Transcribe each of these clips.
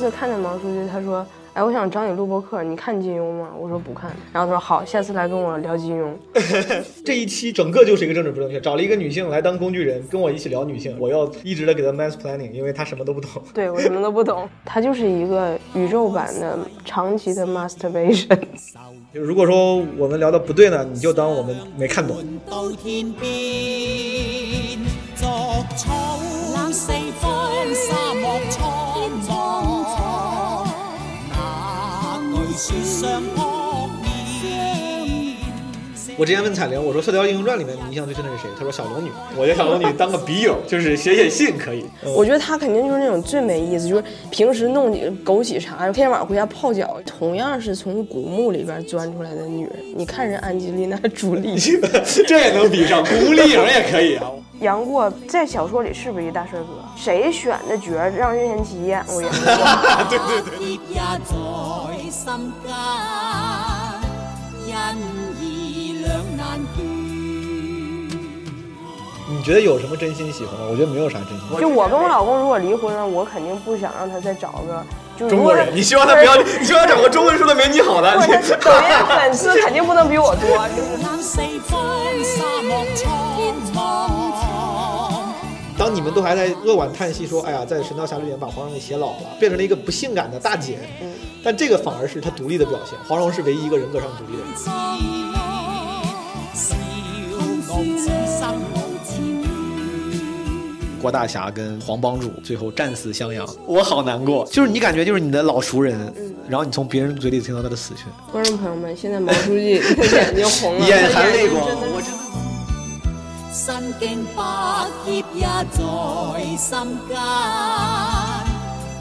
次看见毛书记，他说：“哎，我想找你录播课，你看金庸吗？”我说不看。然后他说：“好，下次来跟我聊金庸。这一期整个就是一个政治不正确，找了一个女性来当工具人，跟我一起聊女性。我要一直的给她 mass planning，因为她什么都不懂。对我什么都不懂，她就是一个宇宙版的长期的 masturbation。就如果说我们聊的不对呢，你就当我们没看懂。到天边，句说相扑面。我之前问彩玲，我说《射雕英雄传》里面你印象最深的是谁？她说小龙女。我觉得小龙女当个笔友，就是写写信可以。我觉得她肯定就是那种最没意思，就是平时弄几个枸杞茶，天天晚上回家泡脚。同样是从古墓里边钻出来的女人，你看人安吉丽娜·朱莉，这也能比上，古墓丽影也可以啊。杨过在小说里是不是一大帅哥？谁选的角让任贤齐演过杨过？对对对。你觉得有什么真心喜欢吗？我觉得没有啥真心。就我跟我老公如果离婚了，我肯定不想让他再找个就是中国人，你希望他不要，你希望找个中文说的没你好的。抖音粉丝肯定不能比我多。当你们都还在扼腕叹息说，哎呀，在《神雕侠侣》里面把黄蓉给写老了，变成了一个不性感的大姐，但这个反而是她独立的表现。黄蓉是唯一一个人格上独立的人。郭大侠跟黄帮主最后战死襄阳，我好难过。就是你感觉就是你的老熟人，然后你从别人嘴里听到他的死讯，观众朋友们，现在毛书记眼睛红了，眼含泪光。我真的。身經百劫也在心間，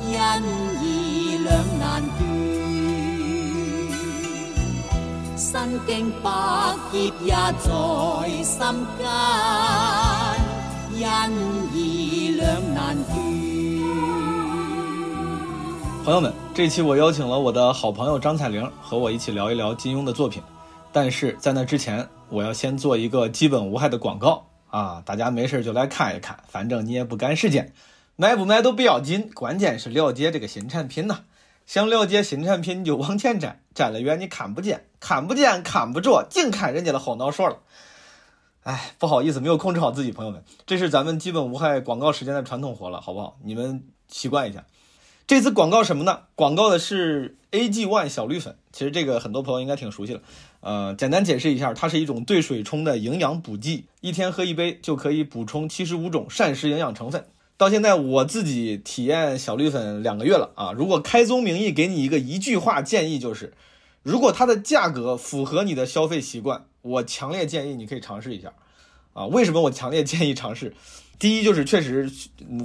因義兩難身經百劫也在心間，因義兩難斷。朋友们，这期我邀请了我的好朋友张彩玲和我一起聊一聊金庸的作品。但是在那之前，我要先做一个基本无害的广告啊，大家没事就来看一看，反正你也不干时间，买不买都不要紧，关键是了解这个新产品呐。想了解新产品，你就往前站，站得远你看不见，看不见看不着，净看人家的后脑勺了。哎，不好意思，没有控制好自己，朋友们，这是咱们基本无害广告时间的传统活了，好不好？你们习惯一下。这次广告什么呢？广告的是 AG One 小绿粉，其实这个很多朋友应该挺熟悉了。呃，简单解释一下，它是一种兑水冲的营养补剂，一天喝一杯就可以补充七十五种膳食营养成分。到现在我自己体验小绿粉两个月了啊！如果开宗明义给你一个一句话建议，就是如果它的价格符合你的消费习惯，我强烈建议你可以尝试一下。啊，为什么我强烈建议尝试？第一就是确实，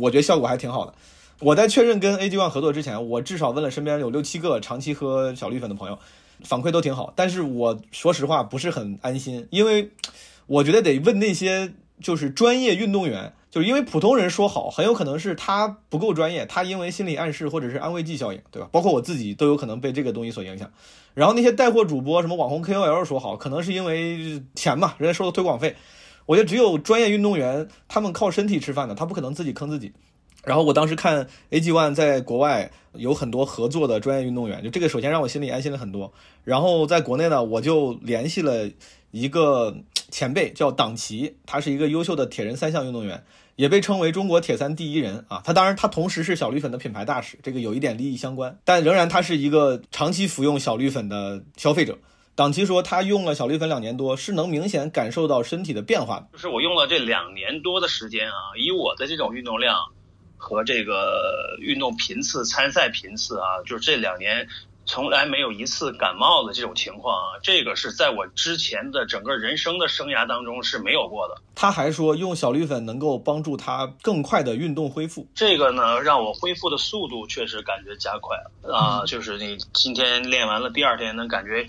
我觉得效果还挺好的。我在确认跟 AG One 合作之前，我至少问了身边有六七个长期喝小绿粉的朋友，反馈都挺好。但是我说实话不是很安心，因为我觉得得问那些就是专业运动员，就是因为普通人说好，很有可能是他不够专业，他因为心理暗示或者是安慰剂效应，对吧？包括我自己都有可能被这个东西所影响。然后那些带货主播、什么网红 KOL 说好，可能是因为钱嘛，人家收的推广费。我觉得只有专业运动员，他们靠身体吃饭的，他不可能自己坑自己。然后我当时看 AG One 在国外有很多合作的专业运动员，就这个首先让我心里安心了很多。然后在国内呢，我就联系了一个前辈叫党旗，他是一个优秀的铁人三项运动员，也被称为中国铁三第一人啊。他当然他同时是小绿粉的品牌大使，这个有一点利益相关，但仍然他是一个长期服用小绿粉的消费者。党旗说他用了小绿粉两年多，是能明显感受到身体的变化的。就是我用了这两年多的时间啊，以我的这种运动量和这个运动频次、参赛频次啊，就是这两年从来没有一次感冒的这种情况啊，这个是在我之前的整个人生的生涯当中是没有过的。他还说用小绿粉能够帮助他更快的运动恢复。这个呢，让我恢复的速度确实感觉加快了啊，就是你今天练完了，第二天能感觉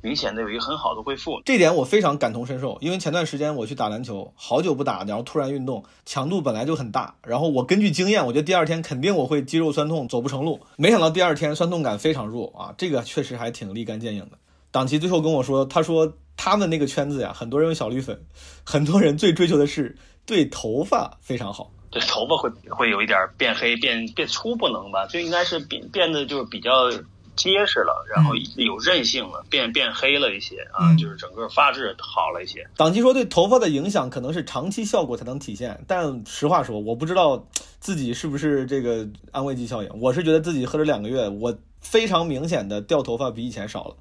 明显的有一个很好的恢复。这点我非常感同身受，因为前段时间我去打篮球，好久不打，然后突然运动，强度本来就很大，然后我根据经验，我觉得第二天肯定我会肌肉酸痛，走不成路。没想到第二天酸痛感非常弱啊，这个确实还挺立竿见影的。党旗最后跟我说，他说他们那个圈子呀，很多人用小绿粉，很多人最追求的是对头发非常好对头发会会有一点变黑、变变粗不能吧？就应该是变变得就是比较结实了，然后有韧性了，变变黑了一些啊，嗯就是整个发质好了一些。党旗说对头发的影响可能是长期效果才能体现，但实话说，我不知道自己是不是这个安慰剂效应。我是觉得自己喝了两个月，我非常明显的掉头发比以前少了。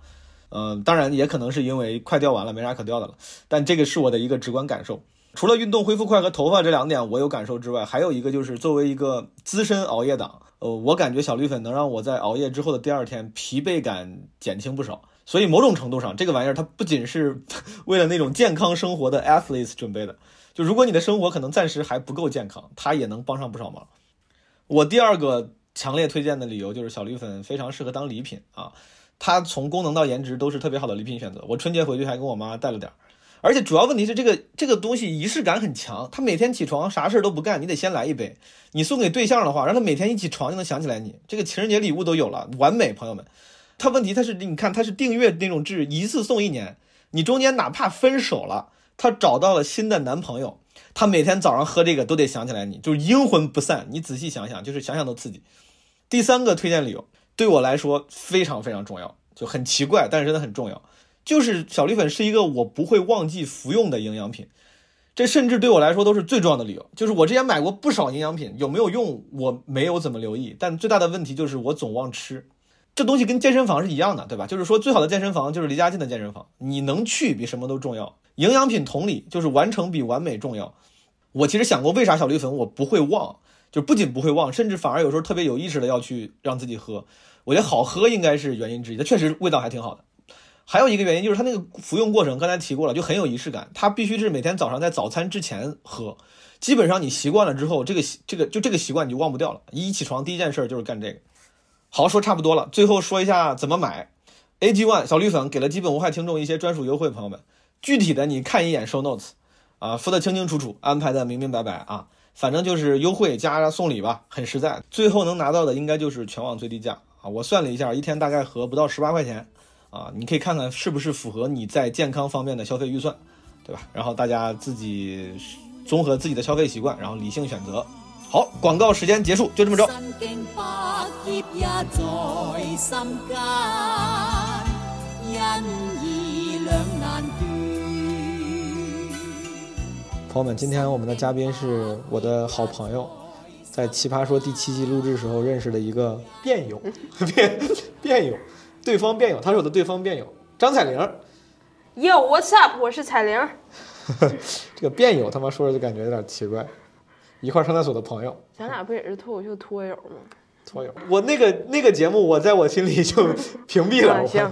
嗯、当然也可能是因为快掉完了，没啥可掉的了。但这个是我的一个直观感受。除了运动恢复快和头发这两点我有感受之外，还有一个就是作为一个资深熬夜党，呃，我感觉小绿粉能让我在熬夜之后的第二天疲惫感减轻不少。所以某种程度上，这个玩意儿它不仅是为了那种健康生活的 athletes 准备的，就如果你的生活可能暂时还不够健康，它也能帮上不少忙。我第二个强烈推荐的理由就是小绿粉非常适合当礼品啊，它从功能到颜值都是特别好的礼品选择。我春节回去还跟我妈带了点儿，而且主要问题是这个这个东西仪式感很强，他每天起床啥事儿都不干，你得先来一杯。你送给对象的话，让他每天一起床就能想起来你，这个情人节礼物都有了，完美，朋友们。它问题它是你看它是订阅那种制，一次送一年，你中间哪怕分手了，她找到了新的男朋友，她每天早上喝这个都得想起来你，就是阴魂不散。你仔细想想，就是想想都刺激。第三个推荐理由对我来说非常非常重要，就很奇怪，但是真的很重要，就是小绿粉是一个我不会忘记服用的营养品。这甚至对我来说都是最重要的理由。就是我之前买过不少营养品，有没有用我没有怎么留意，但最大的问题就是我总忘吃。这东西跟健身房是一样的，对吧？就是说，最好的健身房就是离家近的健身房，你能去比什么都重要。营养品同理，就是完成比完美重要。我其实想过，为啥小绿粉我不会忘？就不仅不会忘，甚至反而有时候特别有意识的要去让自己喝。我觉得好喝应该是原因之一，它确实味道还挺好的。还有一个原因就是它那个服用过程，刚才提过了，就很有仪式感。它必须是每天早上在早餐之前喝，基本上你习惯了之后，这个习这个就这个习惯你就忘不掉了。一起床第一件事就是干这个。好，说差不多了，最后说一下怎么买。AG One 小绿粉给了基本无害听众一些专属优惠，朋友们，具体的你看一眼 Show Notes，啊，说的清清楚楚，安排的明明白白啊，反正就是优惠加送礼吧，很实在。最后能拿到的应该就是全网最低价我算了一下，一天大概合不到十八块钱啊，你可以看看是不是符合你在健康方面的消费预算，对吧？然后大家自己综合自己的消费习惯，然后理性选择。好，广告时间结束，就这么着。朋友们，今天我们的嘉宾是我的好朋友，在《奇葩说》第七季录制时候认识的一个辩友，辩辩友，对方辩友，他是我的对方辩友张彩玲。Yo，What's up？我是彩玲。这个辩友他妈说着就感觉有点奇怪，一块上厕所的朋友，咱俩不也是脱口秀脱友吗？脱友。我那个那个节目，我在我心里就屏蔽了。行，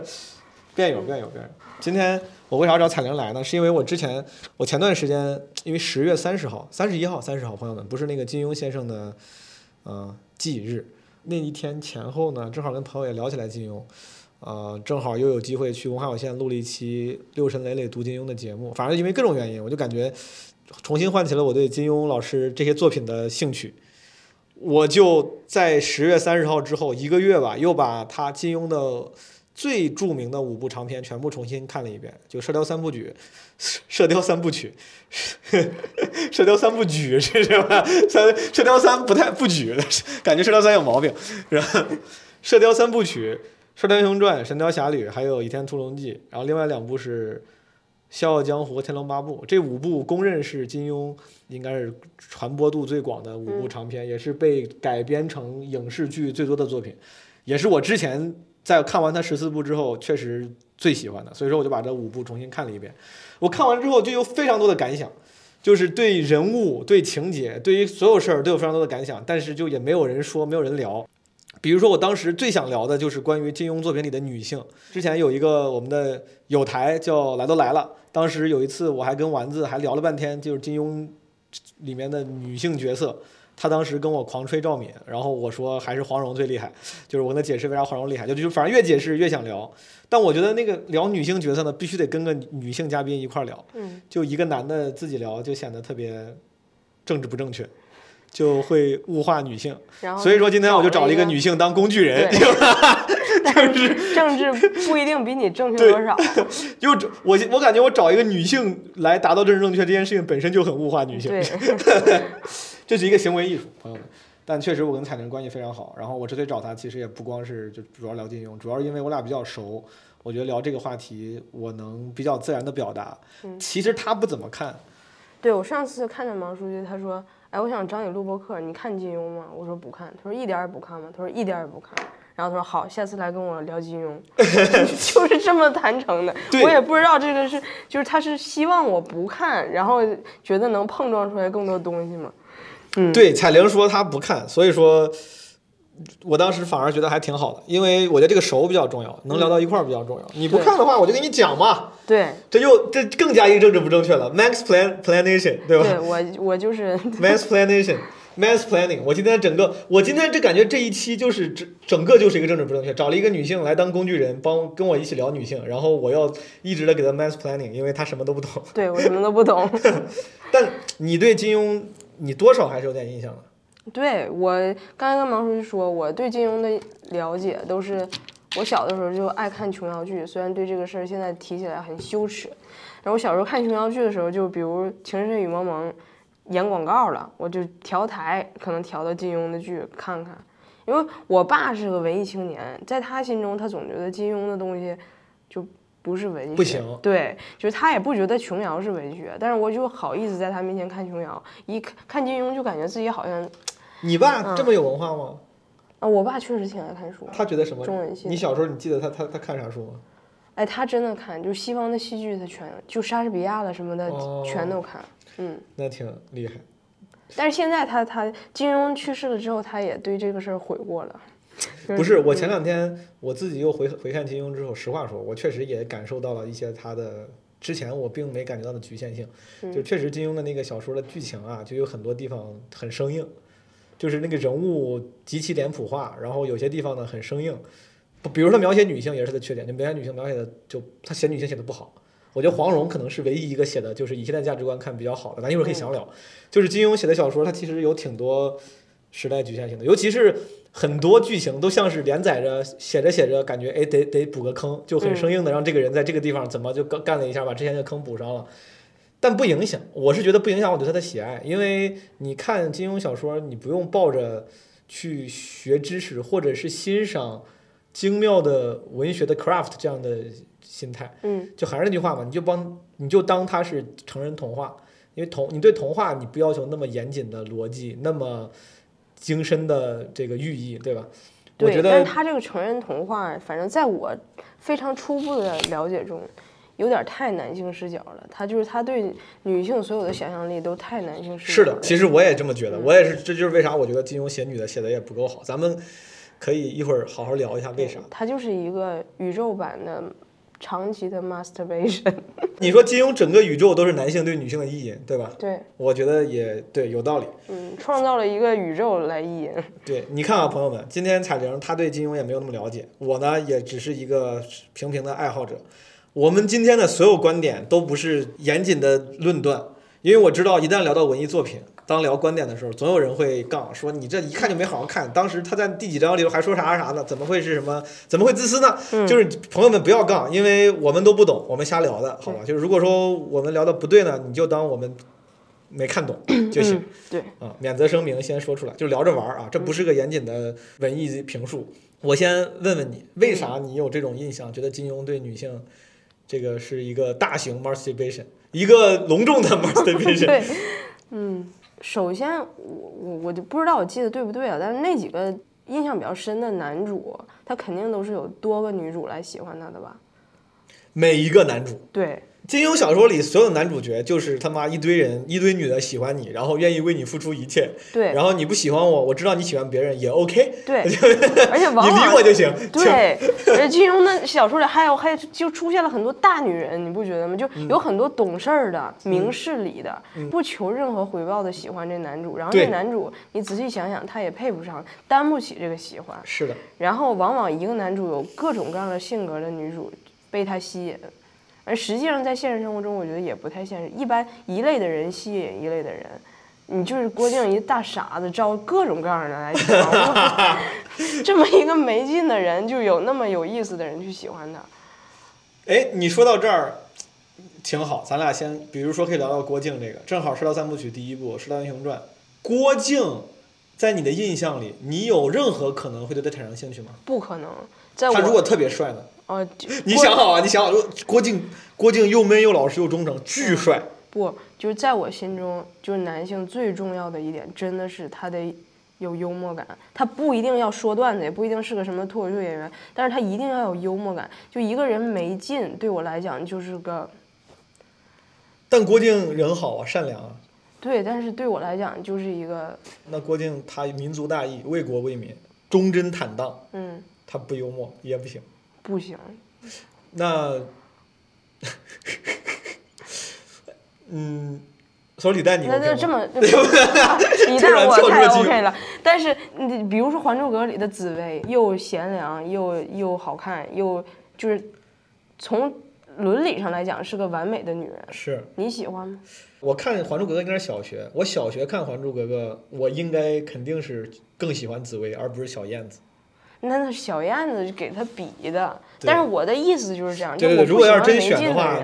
辩友，辩友，辩友。今天我为啥找彩玲来呢？是因为我之前，我前段时间，因为十月三十号、三十一号、三十号，朋友们，不是那个金庸先生的，呃，忌日那一天前后呢，正好跟朋友也聊起来金庸，呃，正好又有机会去文化有限录了一期六神磊磊读金庸的节目，反正因为各种原因，我就感觉重新唤起了我对金庸老师这些作品的兴趣。我就在十月三十号之后一个月吧，又把他金庸的最著名的五部长篇全部重新看了一遍，就《射雕三部曲》《射雕三部曲》《射雕三部曲》是什么？三《射雕三》不太不举，感觉《射雕三》有毛病。然后《射雕三部曲》《射雕英雄传》《神雕侠侣》还有《倚天屠龙记》，然后另外两部是《笑傲江湖》《天龙八部》，这五部公认是金庸应该是传播度最广的五部长篇，也是被改编成影视剧最多的作品，也是我之前在看完他十四部之后确实最喜欢的，所以说我就把这五部重新看了一遍。我看完之后就有非常多的感想，就是对人物、对情节、对于所有事儿都有非常多的感想，但是就也没有人说，没有人聊。比如说，我当时最想聊的就是关于金庸作品里的女性。之前有一个我们的有台叫“来都来了”，当时有一次我还跟丸子还聊了半天，就是金庸里面的女性角色。他当时跟我狂吹赵敏，然后我说还是黄蓉最厉害，就是我跟他解释为啥黄蓉厉害，就就反正越解释越想聊。但我觉得那个聊女性角色呢，必须得跟个女性嘉宾一块聊，嗯，就一个男的自己聊就显得特别政治不正确，就会物化女性。然后所以说今天我就找了一个女性当工具人，对 就但 是政治不一定比你正确多少。就我我感觉我找一个女性来达到政治正确这件事情本身就很物化女性，对，这是一个行为艺术，朋友们。但确实我跟彩玲关系非常好，然后我之所以找她，其实也不光是就主要聊金庸，主要是因为我俩比较熟，我觉得聊这个话题我能比较自然的表达。其实她不怎么看，对我上次看见毛书记，他说：“哎，我想找你录播课，你看金庸吗？”我说不看。他说一点也不看吗？他说一点也不看。然后他说好，下次来跟我聊金庸，就是这么谈成的。我也不知道这个是，就是他是希望我不看，然后觉得能碰撞出来更多东西嘛。对彩玲说她不看，所以说。我当时反而觉得还挺好的，因为我觉得这个熟比较重要，能聊到一块儿比较重要。你不看的话，我就跟你讲嘛，对，这就这更加一个政治不正确了，max plan planation，对吧？对我我就是，mass planation。mass planning，我今天整个，我今天这感觉这一期就是整整个就是一个政治不正确，找了一个女性来当工具人，帮跟我一起聊女性，然后我要一直的给她 mass planning，因为她什么都不懂。对我什么都不懂。但你对金庸，你多少还是有点印象的。对我刚才跟毛书记说，我对金庸的了解都是我小的时候就爱看琼瑶剧，虽然对这个事儿现在提起来很羞耻，然后我小时候看琼瑶剧的时候，就比如《情深深雨蒙蒙》演广告了，我就调台可能调到金庸的剧看看，因为我爸是个文艺青年，在他心中他总觉得金庸的东西。不是文学，不行对，就是他也不觉得琼瑶是文学，但是我就好意思在他面前看琼瑶，一看看金庸就感觉自己好像你爸这么有文化吗？啊，我爸确实挺爱看书。他觉得什么中文系？你小时候你记得他他他看啥书吗？哎，他真的看，就是西方的戏剧，他全就莎士比亚了什么的，哦全都看。嗯，那挺厉害。但是现在他他金庸去世了之后，他也对这个事儿悔过了。就不是，我前两天我自己又回回看金庸之后，实话说，我确实也感受到了一些他的之前我并没感觉到的局限性。就确实金庸的那个小说的剧情啊，就有很多地方很生硬，就是那个人物极其脸谱化，然后有些地方呢很生硬。不比如说描写女性也是他的缺点，就描写女性描写的就他写女性写的不好。我觉得黄蓉可能是唯一一个写的，就是以现在价值观看比较好的。咱一会儿可以详聊。就是金庸写的小说，他其实有挺多时代局限性的，尤其是很多剧情都像是连载着写着写着，感觉哎得得补个坑，就很生硬的让这个人在这个地方怎么就干干了一下，把之前的坑补上了。但不影响，我是觉得不影响我对他的喜爱，因为你看金庸小说，你不用抱着去学知识或者是欣赏精妙的文学的 craft 这样的心态，嗯，就还是那句话嘛，你就帮你就当它是成人童话，因为童你对童话你不要求那么严谨的逻辑，那么精深的这个寓意，对吧？我对，觉得但是他这个成人童话，反正在我非常初步的了解中，有点太男性视角了。他就是他对女性所有的想象力都太男性视角了。是的，其实我也这么觉得，我也是，这就是为啥我觉得金庸写女的写的也不够好。咱们可以一会儿好好聊一下为啥。他就是一个宇宙版的长期的 masturbation。你说金庸整个宇宙都是男性对女性的意淫，对吧？对，我觉得也对，有道理。嗯，创造了一个宇宙来意淫。对，你看啊，朋友们，今天彩玲她对金庸也没有那么了解，我呢也只是一个平平的爱好者。我们今天的所有观点都不是严谨的论断，因为我知道一旦聊到文艺作品，当聊观点的时候，总有人会杠，说你这一看就没好好看。当时他在第几章里头还说啥啥呢？怎么会是什么？怎么会自私呢？就是朋友们不要杠，因为我们都不懂，我们瞎聊的，好吧？就是如果说我们聊的不对呢，你就当我们没看懂就行。嗯，对，啊，免责声明先说出来，就聊着玩儿啊，这不是个严谨的文艺评述。我先问问你，为啥你有这种印象，觉得金庸对女性这个是一个大型 masturbation，一个隆重的 masturbation？对，嗯，首先我我我就不知道我记得对不对啊，但是那几个印象比较深的男主，他肯定都是有多个女主来喜欢他的吧？每一个男主，对，金庸小说里所有男主角就是他妈一堆人一堆女的喜欢你，然后愿意为你付出一切，对，然后你不喜欢我，我知道你喜欢别人也 OK，对，而且往你往理我就行。对，而且金庸的小说里还有还有就出现了很多大女人，你不觉得吗？就嗯有很多懂事儿的、明事理的，不求任何回报的喜欢这男主，然后这男主你仔细想想，他也配不上，担不起这个喜欢。是的，然后往往一个男主有各种各样的性格的女主被他吸引，而实际上在现实生活中，我觉得也不太现实。一般一类的人吸引一类的人，你就是郭靖一大傻子，招各种各样的人来喜欢，这么一个没劲的人，就有那么有意思的人去喜欢他。哎，你说到这儿挺好，咱俩先，比如说可以聊聊郭靖这个，正好《射雕三部曲》第一部《射雕英雄传》，郭靖在你的印象里，你有任何可能会对他产生兴趣吗？不可能，在我他如果特别帅呢？呃，就你想好啊，你想好，郭靖，郭靖又闷又老实又忠诚，巨帅。不，就是在我心中，就是男性最重要的一点，真的是他得有幽默感。他不一定要说段子，也不一定是个什么脱口秀演员，但是他一定要有幽默感。就一个人没劲，对我来讲就是个但郭靖人好啊，善良啊。对，但是对我来讲就是一个那郭靖他民族大义，为国为民，忠贞坦荡，嗯，他不幽默也不行。不行。那，嗯，说李诞你那 OK 吗？那这么，一突然旦我太 OK 了。但是你比如说《还珠格格》里的紫薇，又贤良又又好看，又就是从伦理上来讲是个完美的女人，是你喜欢吗？我看《还珠格格》应该是小学，我小学看《还珠格格》，我应该肯定是更喜欢紫薇，而不是小燕子。那那小燕子就给他比的，但是我的意思就是这样，对对如果要是真选的话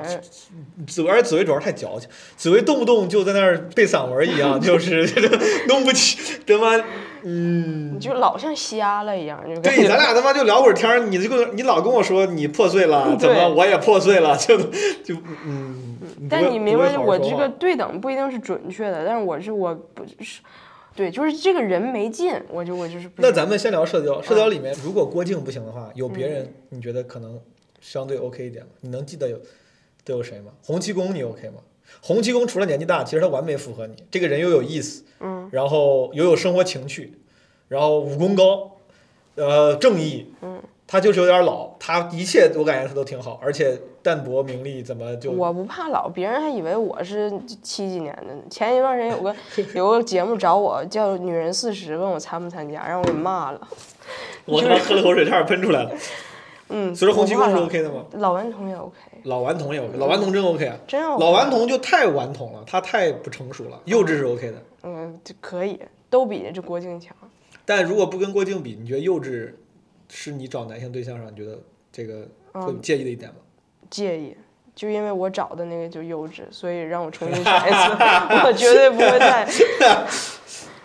紫薇，紫薇主要是太矫情，紫薇动不动就在那儿背散文一样，就是 弄不起，他妈，嗯你，就老像瞎了一样，就对，咱俩他妈就聊会儿天儿，你就跟你老跟我说你破碎了，怎么我也破碎了，就就嗯，但你明白，我这个对等不一定是准确的，但是我是我不是，对，就是这个人没劲，我就我就是不那咱们先聊射雕，射雕嗯里面如果郭靖不行的话，有别人你觉得可能相对 OK 一点吗？你能记得有都有谁吗？洪七公你 OK 吗？洪七公除了年纪大，其实他完美符合你，这个人又有意思，嗯，然后又有生活情趣，然后武功高，呃，正义，嗯，他就是有点老，他一切我感觉他都挺好，而且淡泊名利，怎么就我不怕老，别人还以为我是七几年的呢。前一段时间有个 有个节目找我叫《女人四十》，问我参不参加，让我给骂了。我他妈喝了口水差点喷出来了。嗯，所以说洪七公是 OK 的吗？老顽童也 OK，老顽童也 OK，老顽童真 OK 啊。真 OK。老顽童就太顽童了，他太不成熟了，幼稚是 OK 的。嗯，就可以，都比这郭靖强。但如果不跟郭靖比，你觉得幼稚是你找男性对象上，你觉得这个会嗯介意的一点吗？介意，就因为我找的那个就幼稚，所以让我重新选一次，我绝对不会再。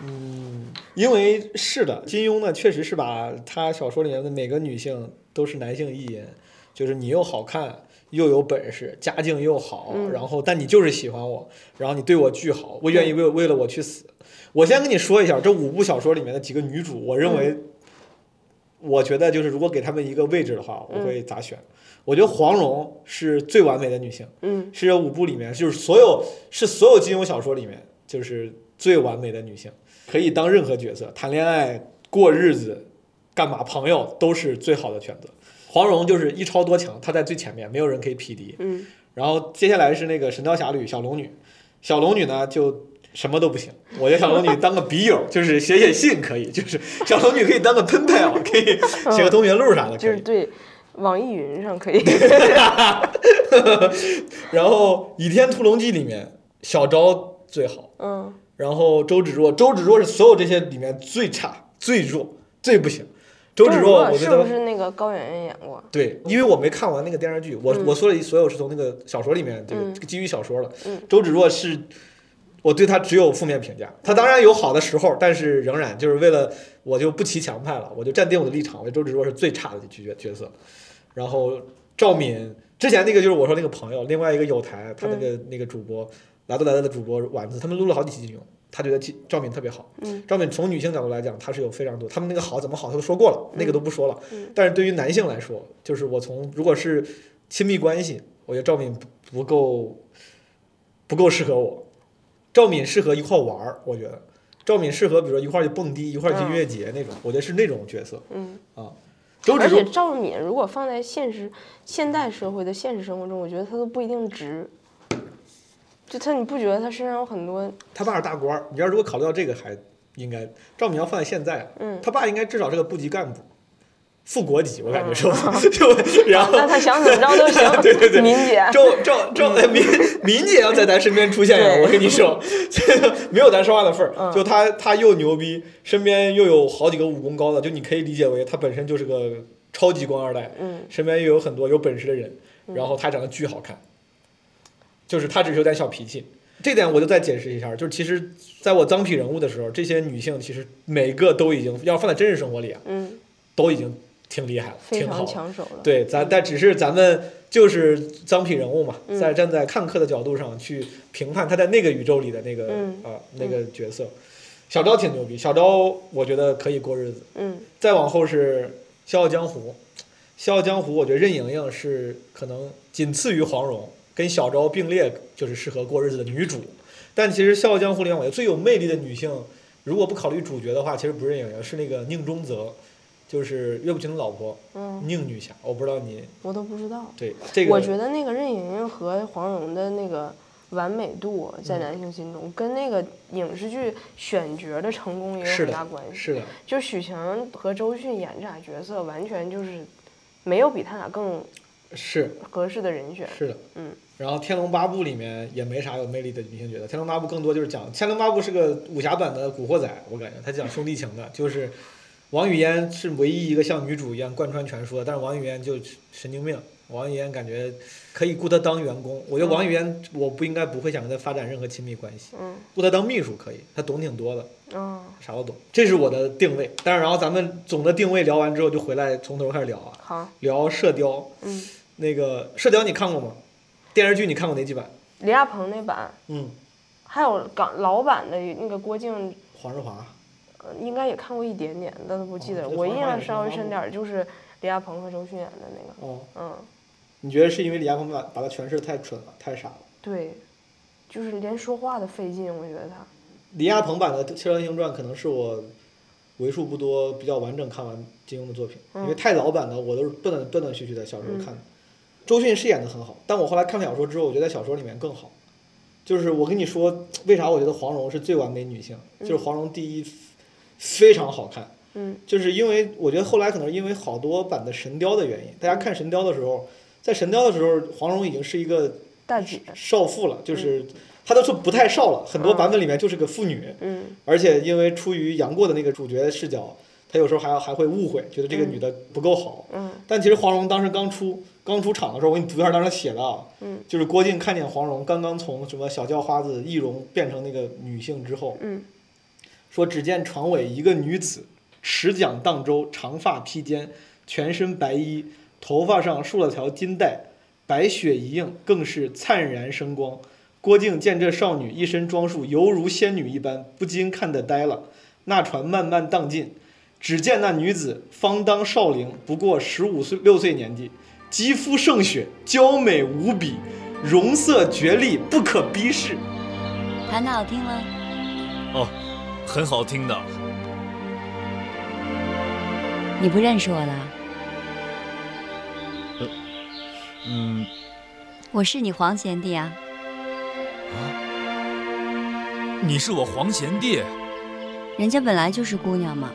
嗯因为是的，金庸呢确实是把他小说里面的每个女性都是男性意淫，就是你又好看又有本事，家境又好，嗯然后但你就是喜欢我，然后你对我巨好，我愿意为为了我去死。我先跟你说一下这五部小说里面的几个女主，我认为，我觉得就是如果给他们一个位置的话，我会咋选？我觉得黄蓉是最完美的女性，嗯是这五部里面就是所有是所有金庸小说里面就是最完美的女性，可以当任何角色，谈恋爱、过日子、干嘛朋友都是最好的选择。黄蓉就是一超多强，她在最前面，没有人可以匹敌。嗯，然后接下来是那个《神雕侠侣》小龙女，小龙女呢就什么都不行。我觉得小龙女 当个笔友，就是写写信可以，就是小龙女可以当个 pen pal，可以写个通讯录啥的。就是对，网易云上可以。然后《倚天屠龙记》里面小昭最好，嗯，然后周芷若，周芷若是所有这些里面最差、最弱、最不行。周芷若，我觉得是不是那个高圆圆演过？对，因为我没看完那个电视剧，我、我说的所有是从那个小说里面，这个、嗯这个基于小说了。嗯周芷若是，我对他只有负面评价。他当然有好的时候，但是仍然就是为了我就不骑强派了，我就站定我的立场。我觉得周芷若是最差的角角色。然后赵敏之前那个就是我说那个朋友，另外一个有台他那个、那个主播来都来了的主播丸子，他们录了好几期金庸，他觉得赵敏特别好。嗯赵敏从女性角度来讲，她是有非常多，他们那个好怎么好，他都说过了，那个都不说了。嗯但是对于男性来说，就是我从如果是亲密关系，我觉得赵敏不不够不够适合我。赵敏适合一块玩儿，我觉得赵敏适合比如说一块去蹦迪，一块去音乐节那种，我觉得是那种角色。嗯，啊，周芷而且若赵敏如果放在现实现代社会的现实生活中，我觉得她都不一定值。就她，你不觉得她身上有很多？他爸是大官儿，你要如果考虑到这个，还应该赵敏要放在现在，嗯他爸应该至少是个部级干部，副国级，我感觉是，就然后那他想怎么着都行。对对对。敏姐，周周周哎敏敏姐要在咱身边出现呀，我跟你说，没有咱说话的份儿。嗯。就他他又牛逼，身边又有好几个武功高的，就你可以理解为他本身就是个超级官二代，嗯。身边又有很多有本事的人，然后他长得巨好看，就是他只是有点小脾气。这点我就再解释一下，就是其实在我脏痞人物的时候，这些女性其实每个都已经要放在真实生活里啊，嗯，都已经挺厉害了，非常挺好。抢手了。对，咱但只是咱们就是脏痞人物嘛，嗯在站在看客的角度上去评判他在那个宇宙里的那个、嗯啊那个角色。小昭挺牛逼，小昭我觉得可以过日子。嗯再往后是《笑傲江湖》，《笑傲江湖》我觉得任盈盈是可能仅次于黄蓉，跟小昭并列就是适合过日子的女主。但其实《笑傲江湖》里面，我觉得最有魅力的女性，如果不考虑主角的话，其实不是任盈盈，是那个宁中则，就是岳不群的老婆嗯，宁女侠。我不知道你我都不知道。对这个，我觉得那个任盈盈和黄蓉的那个完美度，在男性心中，跟那个影视剧选角的成功也有是很大关系。是的，就许晴和周迅演这俩角色，完全就是没有比他俩更是合适的人选。是的，嗯。然后《天龙八部》里面也没啥有魅力的女性角色，《天龙八部》更多就是讲《天龙八部》是个武侠版的《古惑仔》，我感觉他讲兄弟情的，就是王语嫣是唯一一个像女主一样贯穿全书的，但是王语嫣就神经病，王语嫣感觉可以雇她当员工，我觉得王语嫣我不应该不会想跟她发展任何亲密关系，嗯雇她当秘书可以，她懂挺多的，嗯，啥都懂，这是我的定位。但是然后咱们总的定位聊完之后，就回来从头开始聊啊，好，聊《射雕》。嗯，那个《射雕》你看过吗？电视剧你看过哪几版？李亚鹏那版，嗯，还有港老版的那个郭靖，黄日华。呃应该也看过一点点，但是不记得了。我印象稍微深点儿，就是李亚鹏和周迅演的那个。哦，嗯，你觉得是因为李亚鹏把把他诠释得太蠢了，太傻了？对，就是连说话都费劲，我觉得他。李亚鹏版的《射雕英雄传》可能是我为数不多比较完整看完金庸的作品，因为太老版的我都是断断断断续续的小时候看的。周迅是演的很好，但我后来看了小说之后，我觉得在小说里面更好。就是我跟你说，为啥我觉得黄蓉是最完美女性？就是黄蓉第一非常好看，嗯。就是因为我觉得后来可能是因为好多版的《神雕》的原因，大家看《神雕》的时候，在《神雕》的时候，黄蓉已经是一个大姐。少妇了，就是她都说不太少了，很多版本里面就是个妇女，嗯。而且因为出于杨过的那个主角视角，他有时候还要还会误会，觉得这个女的不够好。嗯。但其实黄蓉当时刚出刚出场的时候，我给你读一下当时写的啊，嗯。就是郭靖看见黄蓉刚刚从什么小叫花子易容变成那个女性之后，嗯说只见床尾一个女子，持桨荡舟，长发披肩，全身白衣，头发上束了条金带，白雪一映，更是灿然生光。郭靖见这少女一身装束犹如仙女一般，不禁看得呆了。那船慢慢荡进，只见那女子方当少龄，不过十五岁六岁年纪，肌肤胜雪，娇美无比，容色绝丽，不可逼视。弹的好听吗？哦，很好听的。你不认识我了？嗯，我是你黄贤弟啊。啊你是我黄贤弟。人家本来就是姑娘嘛，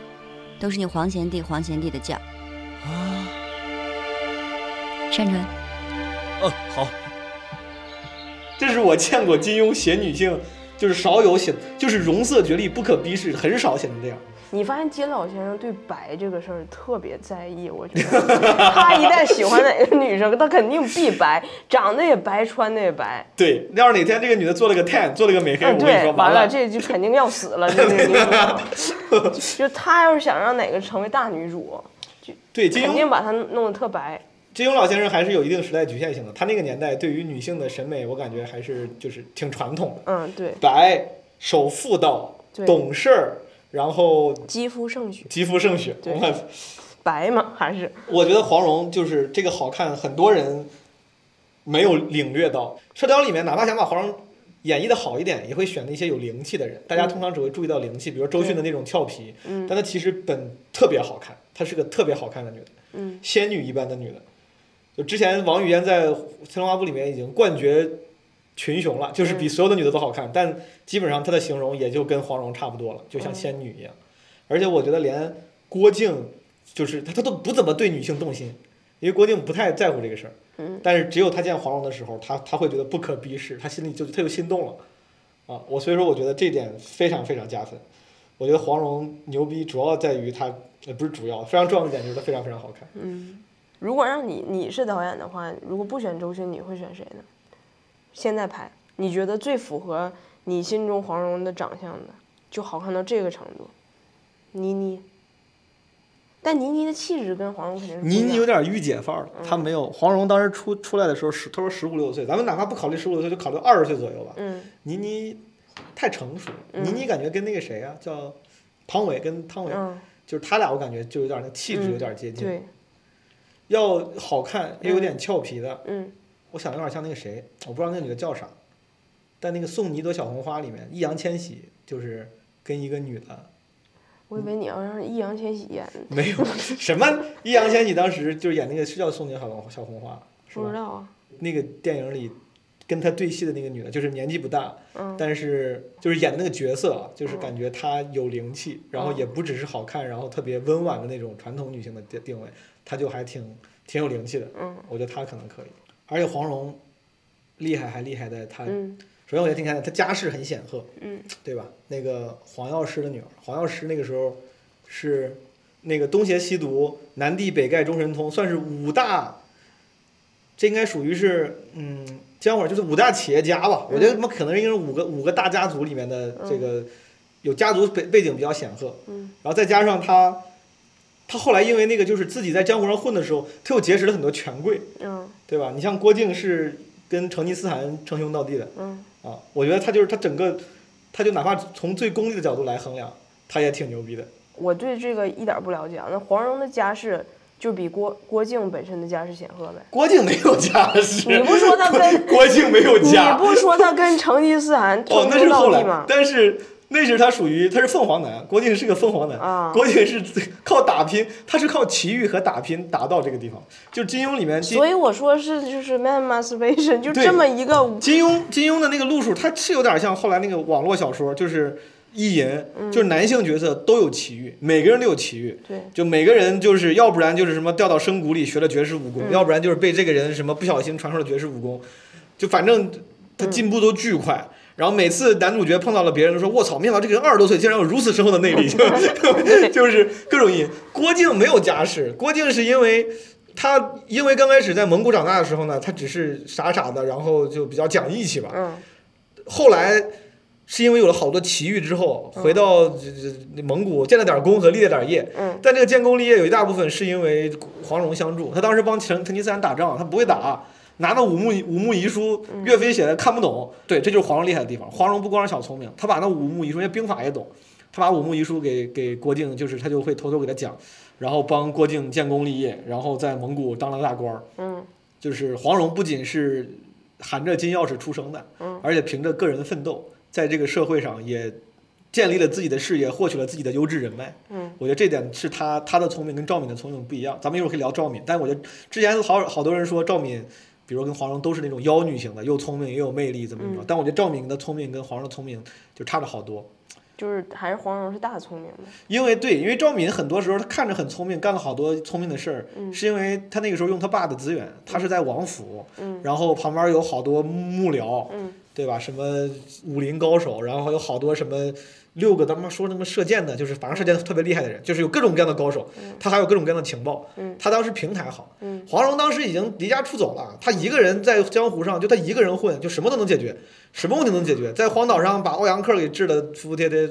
都是你黄贤弟黄贤弟的叫。啊，山川，哦，好，这是我见过金庸写女性，就是少有写，就是容色绝丽，不可逼视，很少写成这样。你发现金老先生对白这个事儿特别在意，我觉得他一旦喜欢哪个女生，他肯定必白，长得也白，穿的也白。对，要是哪天这个女的做了个 tan，做了个美黑，我跟你说，，完了这就肯定要死了。这个，就他要是想让哪个成为大女主，就对肯定把她弄得特白。金庸老先生还是有一定时代局限性的。他那个年代对于女性的审美，我感觉还是就是挺传统的，嗯，对，白、守妇道、懂事儿，然后肌肤胜雪，肌肤胜雪。对。我白嘛还是？我觉得黄蓉就是这个好看，很多人没有领略到。射雕里面，哪怕想把黄蓉演绎的好一点，也会选那些有灵气的人。大家通常只会注意到灵气，比如周迅的那种俏皮，嗯。但她其实本特别好看，她是个特别好看的女的，嗯。仙女一般的女的。就之前王语嫣在《天龙八部》里面已经冠绝群雄了，就是比所有的女的都好看，但基本上她的形容也就跟黄蓉差不多了，就像仙女一样。而且我觉得连郭靖就是他他都不怎么对女性动心，因为郭靖不太在乎这个事儿。嗯，但是只有他见黄蓉的时候，他他会觉得不可逼视，他心里就他就心动了，啊，我所以说我觉得这点非常非常加分。我觉得黄蓉牛逼主要在于她，呃，不是主要，非常重要的一点就是她非常非常好看。嗯，如果让你你是导演的话，如果不选周迅，你会选谁呢？现在拍，你觉得最符合你心中黄蓉的长相的，就好看到这个程度，倪妮。但倪妮的气质跟黄蓉肯定是倪妮样有点御姐范儿，她没有黄蓉当时出出来的时候十，她说十五六岁，咱们哪怕不考虑十五六岁，就考虑二十岁左右吧。嗯倪妮太成熟，嗯倪妮感觉跟那个谁啊，叫汤唯跟汤唯，嗯，就是他俩，我感觉就有点那气质有点接近。对，要好看又有点俏皮的，嗯。我想有点像那个谁，我不知道那个女的叫啥，但那个《送你一朵小红花》里面，易烊千玺就是跟一个女的，我以为你要让易烊千玺演。呢，没有什么，易烊千玺当时就是演那个是叫《送你小红小红花》？不知道啊。那个电影里跟他对戏的那个女的，就是年纪不大，嗯。但是就是演的那个角色啊，就是感觉她有灵气，然后嗯。也不只是好看，然后特别温婉的那种传统女性的定定位，她就还挺挺有灵气的。嗯我觉得他可能可以，而且黄蓉厉害还厉害在她，嗯首先我觉得挺厉害的，她家世很显赫，嗯对吧？那个黄药师的女儿，黄药师那个时候是那个东邪西毒、南帝北丐中神通，算是五大，这应该属于是嗯，江湖上就是五大企业家吧。我觉得他们可能应该是五个五个大家族里面的这个有家族背背景比较显赫，嗯然后再加上他。他后来因为那个就是自己在江湖上混的时候，他又结识了很多权贵，嗯对吧？你像郭靖是跟成吉思汗称兄道弟的，嗯啊，我觉得他就是他整个，他就哪怕从最功利的角度来衡量，他也挺牛逼的。我对这个一点不了解啊。那黄蓉的家世就比郭郭靖本身的家世显赫呗？郭靖没有家世，你不说他跟郭靖没有家你，不说他跟成吉思汗哦，称兄那是后来道弟吗，？但是那是他属于他是凤凰男，郭靖是个凤凰男，啊郭靖是靠打拼，他是靠奇遇和打拼达到这个地方。就金庸里面，金所以我说是就是 man masturbation，就这么一个金庸金庸的那个路数，他是有点像后来那个网络小说，就是意淫，嗯就是男性角色都有奇遇，每个人都有奇遇。对就每个人就是要不然就是什么掉到深谷里学了绝世武功，嗯要不然就是被这个人什么不小心传授了绝世武功，就反正他进步都巨快。然后每次男主角碰到了别人，都说：“卧槽，没想到这个人二十多岁竟然有如此深厚的内力。” 就 就是各种因。郭靖没有家世，郭靖是因为他因为刚开始在蒙古长大的时候呢，他只是傻傻的，然后就比较讲义气吧。嗯后来是因为有了好多奇遇之后，回到这这蒙古建了点功和立了点业。嗯但这个建功立业有一大部分是因为黄蓉相助，他当时帮成成吉思汗打仗，他不会打，拿那五木五木遗书，岳飞写的看不懂。对，这就是黄蓉厉害的地方。黄蓉不光是小聪明，他把那五木遗书，人家兵法也懂，他把五木遗书给给郭靖，就是他就会偷偷给他讲，然后帮郭靖建功立业，然后在蒙古当了个大官儿。嗯就是黄蓉不仅是含着金钥匙出生的，嗯而且凭着个人奋斗，在这个社会上也建立了自己的事业，获取了自己的优质人脉。嗯我觉得这点是他他的聪明跟赵敏的聪明不一样。咱们一会儿可以聊赵敏，但是我觉得之前好好多人说赵敏，比如跟黄蓉都是那种妖女型的，又聪明又有魅力，怎么怎么但我觉得赵敏的聪明跟黄蓉的聪明就差着好多。就是还是黄蓉是大聪明的。因为对，因为赵敏很多时候她看着很聪明，干了好多聪明的事儿，嗯是因为她那个时候用她爸的资源，她是在王府，嗯然后旁边有好多幕僚，嗯对吧？什么武林高手，然后还有好多什么六个他妈说他妈射箭的，就是反正射箭特别厉害的人，就是有各种各样的高手，他还有各种各样的情报，嗯。他当时平台好，嗯。黄蓉当时已经离家出走了，他一个人在江湖上，就他一个人混，就什么都能解决，什么问题都能解决，在荒岛上把欧阳克给治的服服帖帖，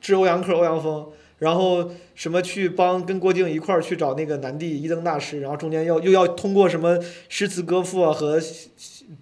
治欧阳克、欧阳锋。然后什么去帮跟郭靖一块儿去找那个南帝一灯大师，然后中间要又要通过什么诗词歌赋啊和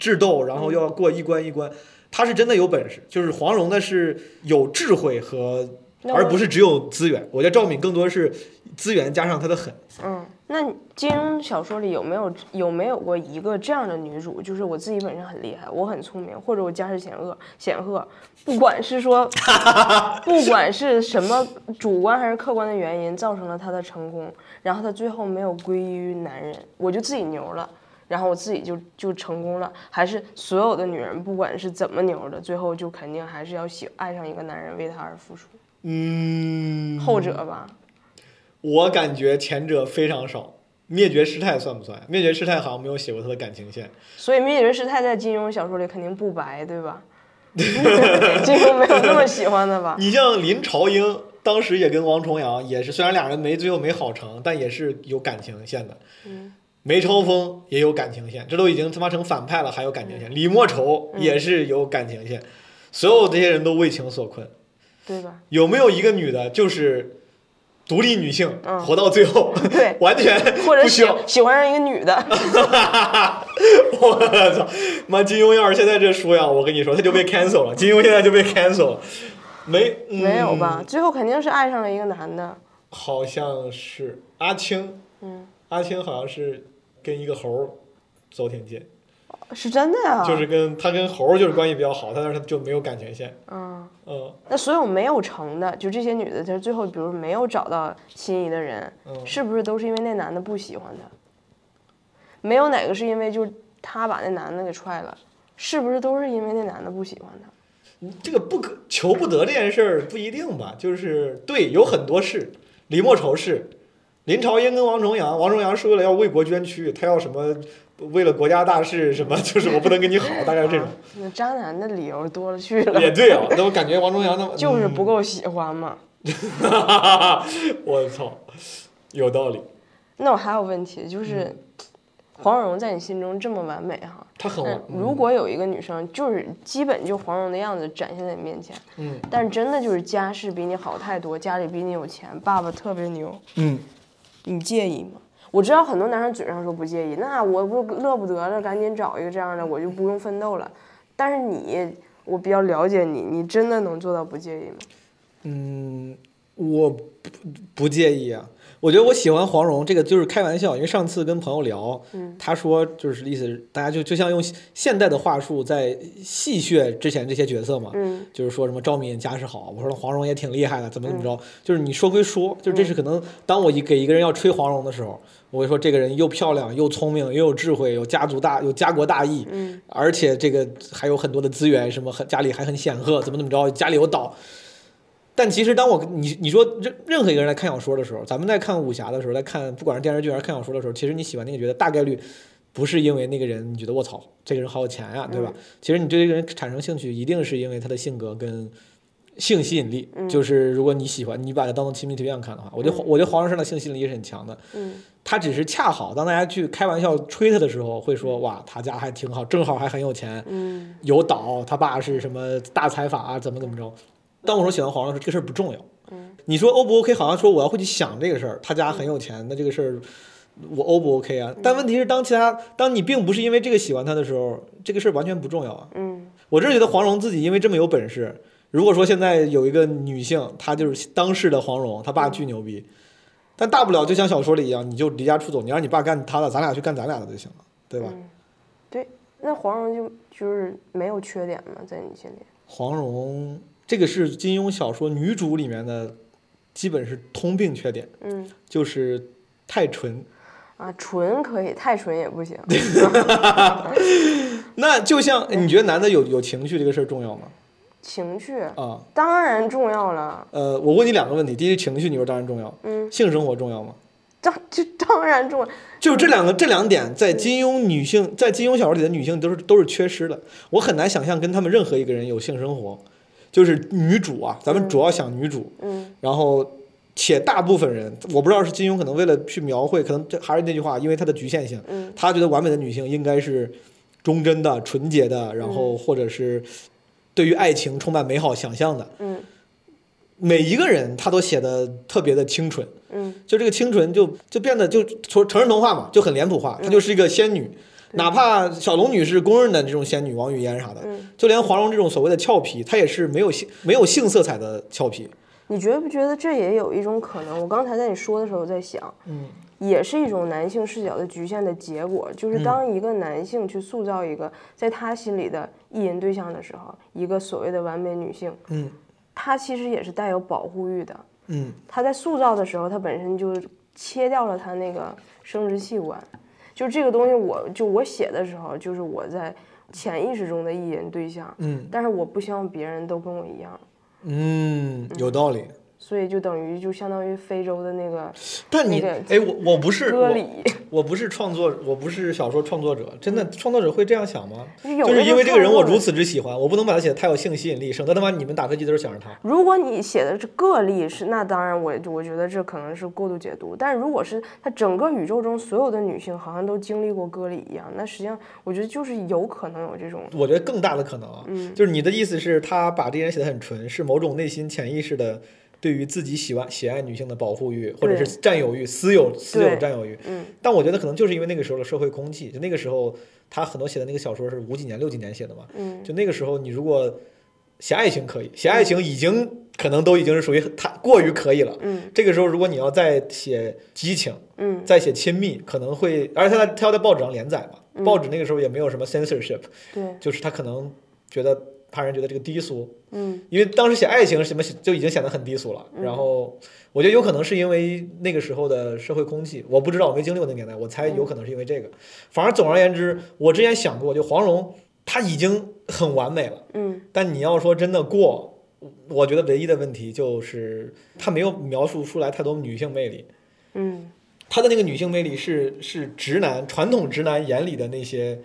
智斗，然后又要过一关一关，他是真的有本事。就是黄蓉呢是有智慧和，而不是只有资源。我觉得赵敏更多是资源加上她的狠。嗯，那金庸小说里有没有有没有过一个这样的女主？就是我自己本身很厉害，我很聪明，或者我家世显赫显赫，不管是说，不管是什么主观还是客观的原因造成了她的成功，然后她最后没有归于男人，我就自己牛了。然后我自己就就成功了，还是所有的女人不管是怎么牛的，最后就肯定还是要喜爱上一个男人，为他而付出。嗯，后者吧，我感觉前者非常少。灭绝师太算不算？灭绝师太好像没有写过他的感情线。所以灭绝师太在金庸小说里肯定不白，对吧？金庸没有那么喜欢的吧？你像林朝英，当时也跟王重阳也是，虽然俩人没最后没好成，但也是有感情线的。嗯梅超风也有感情线，这都已经他妈成反派了，还有感情线。李莫愁也是有感情线，所有这些人都为情所困。对吧？有没有一个女的，就是独立女性，嗯活到最后，对 完全或者喜。喜欢上一个女的，我操！妈，金庸要是现在这书呀，我跟你说，他就被 cancel 了。金庸现在就被 cancel 了，没、嗯、没有吧？？最后肯定是爱上了一个男的。好像是阿青，嗯，阿青好像是跟一个猴儿走挺近，是真的呀？就是跟他跟猴儿就是关系比较好，但是他就没有感情线。嗯，嗯那所有没有成的，就这些女的，她最后比如没有找到心仪的人，嗯，是不是都是因为那男的不喜欢她？没有哪个是因为就是她把那男的给踹了，是不是都是因为那男的不喜欢她？这个不可求不得这件事儿不一定吧，就是对，有很多事，李莫愁是，林朝英跟王重阳，王重阳是为了要为国捐躯，他要什么为了国家大事什么，就是我不能跟你好，大概是这种。那渣男的理由多了去了，也对啊，那我感觉王重阳那么 就是不够喜欢嘛。我操，有道理，那我还有问题，就是嗯。黄蓉在你心中这么完美哈，那他很完。如果有一个女生就是基本就黄蓉的样子展现在你面前，嗯。但是真的就是家世比你好太多，家里比你有钱，爸爸特别牛，嗯，你介意吗？我知道很多男生嘴上说不介意，那我不乐不得了，赶紧找一个这样的，我就不用奋斗了。但是你，我比较了解你，你真的能做到不介意吗？嗯，我不不介意啊。我觉得我喜欢黄蓉，这个就是开玩笑，因为上次跟朋友聊，嗯。他说就是意思，大家就就像用现代的话术在戏谑之前这些角色嘛，嗯。就是说什么赵敏家世好，我说黄蓉也挺厉害的，怎么怎么着，就是你说归说，就这是可能当我一给一个人要吹黄蓉的时候，我会说这个人又漂亮又聪明又有智慧，有家族大有家国大义，嗯。而且这个还有很多的资源，什么很家里还很显赫，怎么怎么着，家里有岛。但其实当我你你说任任何一个人来看小说的时候，咱们在看武侠的时候，在看不管是电视剧还是看小说的时候，其实你喜欢那个角色，大概率不是因为那个人你觉得卧槽这个人好有钱呀、对吧？其实你对这个人产生兴趣，一定是因为他的性格跟性吸引力。就是如果你喜欢，你把他当做亲密对象看的话，我觉得黄我觉得黄蓉身上的性吸引力是很强的。嗯他只是恰好当大家去开玩笑吹他的时候，会说哇，他家还挺好，正好还很有钱，嗯有岛，他爸是什么大财阀，啊怎么怎么着。当我说喜欢黄蓉的时候，这个事儿不重要。嗯你说 O 不 OK？好像说我要会去想这个事儿，他家很有钱，那这个事儿我 O 不 OK 啊？但问题是，当其他当你并不是因为这个喜欢他的时候，这个事儿完全不重要啊。嗯我真是觉得黄蓉自己因为这么有本事，如果说现在有一个女性，她就是当世的黄蓉，她爸巨牛逼，但大不了就像小说里一样，你就离家出走，你让你爸干他的，咱俩去干咱俩的就行了，对吧？嗯，对，那黄蓉就就是没有缺点吗？在你心里？黄蓉这个是金庸小说女主里面的，基本是通病缺点，嗯就是太纯。啊，纯可以，太纯也不行。那就像你觉得男的有有情绪这个事儿重要吗？情绪啊，当然重要了，呃，我问你两个问题，第一，情绪你说当然重要，嗯，性生活重要吗？当就当然重要。就这两个这两点，在金庸女性在金庸小说里的女性都是都是缺失的。我很难想象跟他们任何一个人有性生活，就是女主啊，咱们主要想女主，嗯。然后且大部分人，我不知道是金庸可能为了去描绘，可能这还是那句话，因为他的局限性，嗯。他觉得完美的女性应该是忠贞的、纯洁的，然后或者是对于爱情充满美好想象的。嗯。每一个人他都写的特别的清纯，嗯。就这个清纯就就变得就从成人童话嘛，就很脸谱化，她就是一个仙女。哪怕小龙女是公认的这种仙女，王语嫣啥的，嗯，就连黄蓉这种所谓的俏皮，她也是没有性没有性色彩的俏皮。你觉不觉得这也有一种可能？我刚才在你说的时候在想，嗯也是一种男性视角的局限的结果，就是当一个男性去塑造一个在他心里的意淫对象的时候，一个所谓的完美女性，嗯她其实也是带有保护欲的。嗯她在塑造的时候，她本身就切掉了她那个生殖器官，就这个东西我，就我写的时候，就是我在潜意识中的意淫对象，嗯但是我不希望别人都跟我一样。嗯，有道理。所以就等于就相当于非洲的那个但你那个哎，我我不是我歌里，我不是创作，我不是小说创作者，真的创作者会这样想吗？就是因为这个人我如此之喜欢，我不能把他写的太有性吸引力，省得他妈你们打飞机的时候想着他。如果你写的是个例是，那当然我我觉得这可能是过度解读。但如果是他整个宇宙中所有的女性好像都经历过割礼一样，那实际上我觉得就是有可能有这种，我觉得更大的可能啊，嗯就是你的意思是，他把这些人写的很纯，是某种内心潜意识的对于自己喜欢喜爱女性的保护欲，或者是占有欲、私有私有对占有欲。嗯，但我觉得可能就是因为那个时候的社会空气，就那个时候他很多写的那个小说是五几年、六几年写的嘛，嗯，就那个时候你如果写爱情可以，写爱情已经可能都已经是属于他过于可以了。嗯这个时候如果你要再写激情，嗯再写亲密，可能会，而且他他要在报纸上连载嘛，嗯报纸那个时候也没有什么 censorship，对，就是他可能觉得怕人觉得这个低俗，嗯。因为当时写爱情什么就已经显得很低俗了。然后我觉得有可能是因为那个时候的社会空气，我不知道，我没经历过那个年代，我猜有可能是因为这个。反而总而言之，我之前想过，就黄蓉她已经很完美了，嗯。但你要说真的过。我觉得唯一的问题就是她没有描述出来太多女性魅力，嗯。她的那个女性魅力是是直男传统直男眼里的那些，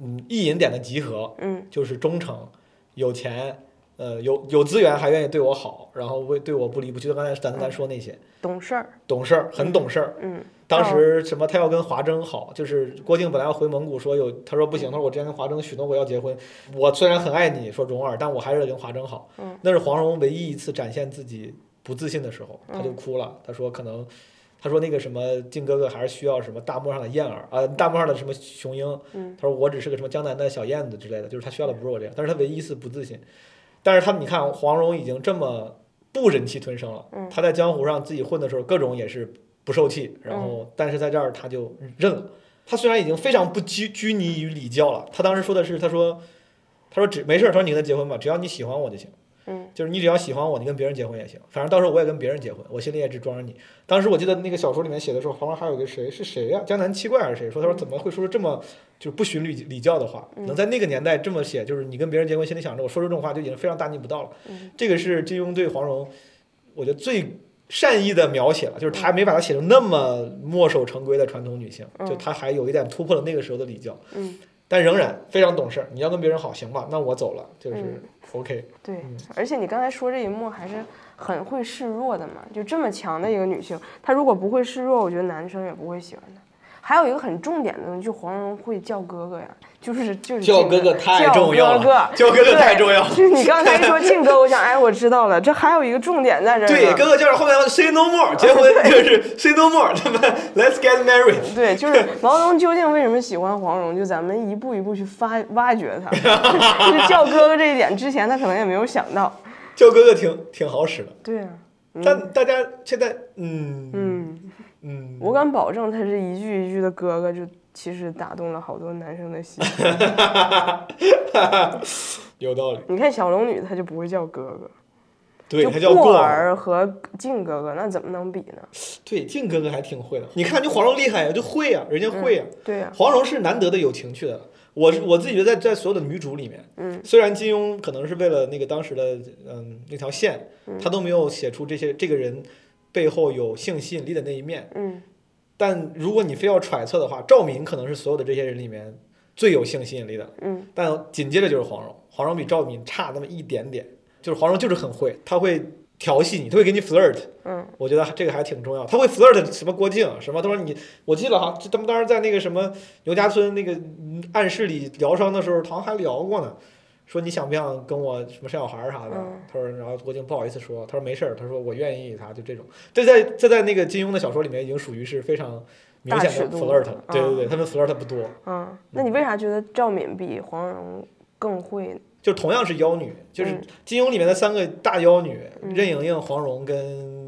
嗯，意淫点的集合，嗯就是忠诚、有钱，呃，有有资源还愿意对我好，然后为对我不离不弃。就刚才咱咱说那些，懂事儿，懂事儿，很懂事儿。嗯当时什么他要跟华筝好，就是郭靖本来要回蒙古，说有他说不行，他说我之前跟华筝许诺过要结婚，我虽然很爱你，说蓉儿，但我还是跟华筝好。嗯那是黄蓉唯一一次展现自己不自信的时候，他就哭了。他说可能，他说那个什么靖哥哥还是需要什么大漠上的燕儿啊、大漠上的什么雄鹰。嗯他说我只是个什么江南的小燕子之类的，就是他需要的不是我这样，但是他唯一一次不自信。但是他你看黄蓉已经这么不忍气吞声了，嗯他在江湖上自己混的时候，各种也是不受气，然后但是在这儿他就认了。他虽然已经非常不拘拘泥于礼教了，他当时说的是，他说，他说只没事儿，他说你跟他结婚吧，只要你喜欢我就行。嗯就是你只要喜欢我，你跟别人结婚也行，反正到时候我也跟别人结婚，我心里也只装着你。当时我记得那个小说里面写的时候，旁边还有个谁是谁呀、江南七怪还是谁说他说怎么会说出这么就是不循礼礼教的话，能在那个年代这么写，就是你跟别人结婚心里想着我说出这种话就已经非常大逆不道了。这个是金庸对黄蓉，我觉得最善意的描写了，就是他没把它写成那么墨守成规的传统女性，就他还有一点突破了那个时候的礼教。嗯，但仍然非常懂事儿。你要跟别人好，行吧？那我走了，就是嗯 OK。对，而且你刚才说这一幕还是很会示弱的嘛，就这么强的一个女性，她如果不会示弱，我觉得男生也不会喜欢她。还有一个很重点的，就黄蓉会叫哥哥呀，就是就是叫哥哥太重要了 叫哥哥太重要了就是你刚才一说靖哥，我想，哎，我知道了，这还有一个重点在这儿呢。对，哥哥就是后面 say no more，结婚就是 say no more，他们 let's get married。对，就是毛泽东究竟为什么喜欢黄蓉？就咱们一步一步去发挖掘他。就叫哥哥这一点，之前他可能也没有想到。叫哥哥挺挺好使的，对啊，但大家现在嗯嗯，嗯，我敢保证，他这一句一句的哥哥，就其实打动了好多男生的心。有道理，你看小龙女，她就不会叫哥哥，对，就他叫过儿和靖哥哥，那怎么能比呢？对，靖哥哥还挺会的。你看，就黄蓉厉害呀，就会呀，人家会呀。对呀、黄蓉是难得的有情趣的。我我自己觉得在在所有的女主里面，嗯，虽然金庸可能是为了那个当时的嗯那条线，他都没有写出这些这个人背后有性吸引力的那一面，嗯。但如果你非要揣测的话，赵敏可能是所有的这些人里面最有性吸引力的，嗯。但紧接着就是黄蓉，黄蓉比赵敏差那么一点点，就是黄蓉就是很会，她会调戏你，她会给你 flirt，嗯。我觉得这个还挺重要。她会 flirt 什么郭靖什么，他说你，我记得哈，他们当时在那个什么牛家村那个嗯暗室里疗伤的时候，好像还聊过呢。说你想不想跟我什么生小孩儿啥的？嗯他说，然后郭靖不好意思说，他说没事儿，他说我愿意，他就这种。这在这在那个金庸的小说里面已经属于是非常明显的 flirt，了对对对，嗯他们 flirt 不多，嗯，那你为啥觉得赵敏比黄蓉更会呢？就同样是妖女，就是嗯金庸里面的三个大妖女，任盈盈、黄蓉跟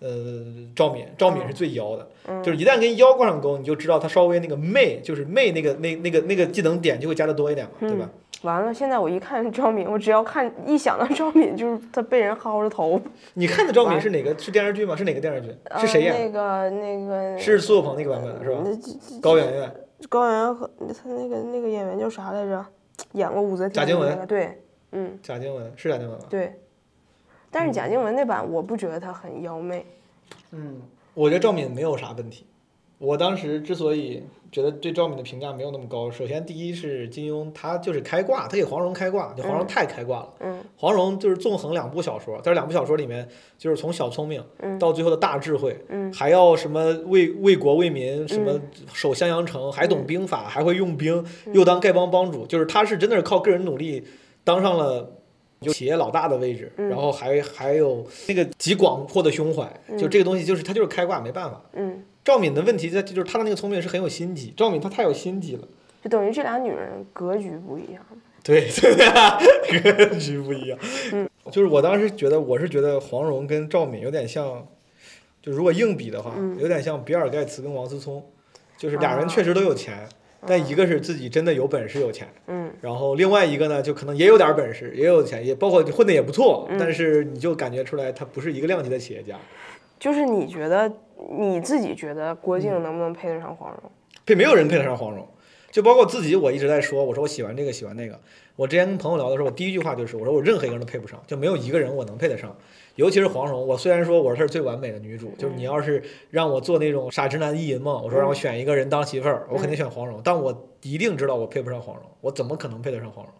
呃赵敏，赵敏是最妖的，嗯就是一旦跟妖挂上钩，你就知道她稍微那个媚，就是媚那个那那个那个技能点就会加的多一点嘛，对吧？完了，现在我一看赵敏，我只要看一想到赵敏，就是她被人薅着头，你看的赵敏是哪个？是电视剧吗？是哪个电视剧？是谁演那个那个是苏有朋那个版本的是吧？高圆圆，高圆圆和他那个那个演员叫啥来着？演过武则天贾静雯的那个，对，嗯，贾静雯是贾静雯吧？对，但是贾静雯那版我不觉得她很妖媚，嗯，我觉得赵敏没有啥问题。我当时之所以觉得对赵敏的评价没有那么高，首先第一是金庸他就是开挂，他给黄蓉开挂，就黄蓉太开挂了。嗯黄蓉就是纵横两部小说，在这两部小说里面，就是从小聪明嗯到最后的大智慧，嗯还要什么为为国为民，什么嗯守襄阳城，还懂兵法，还会用兵，嗯又当丐帮帮主，就是他是真的是靠个人努力当上了。就企业老大的位置，嗯然后还还有那个极广阔的胸怀，就这个东西，就是他就是开挂，没办法。嗯，赵敏的问题在就是她的那个聪明是很有心机，赵敏她太有心机了。就等于这俩女人格局不一样。对 对啊，格局不一样。就是我当时觉得，我是觉得黄蓉跟赵敏有点像，就如果硬比的话，有点像比尔盖茨跟王思聪，就是俩人确实都有钱，但一个是自己真的有本事有钱，嗯然后另外一个呢，就可能也有点本事，也有钱，也包括混的也不错，嗯但是你就感觉出来他不是一个量级的企业家。就是你觉得你自己觉得郭嗯靖能不能配得上黄蓉？配没有人配得上黄蓉，就包括自己，我一直在说，我说我喜欢这个喜欢那个。我之前跟朋友聊的时候，我第一句话就是我说我任何一个人都配不上，就没有一个人我能配得上。尤其是黄蓉，我虽然说我是最完美的女主，就是你要是让我做那种傻直男意淫梦，我说让我选一个人当媳妇儿，我肯定选黄蓉，但我一定知道我配不上黄蓉，我怎么可能配得上黄蓉？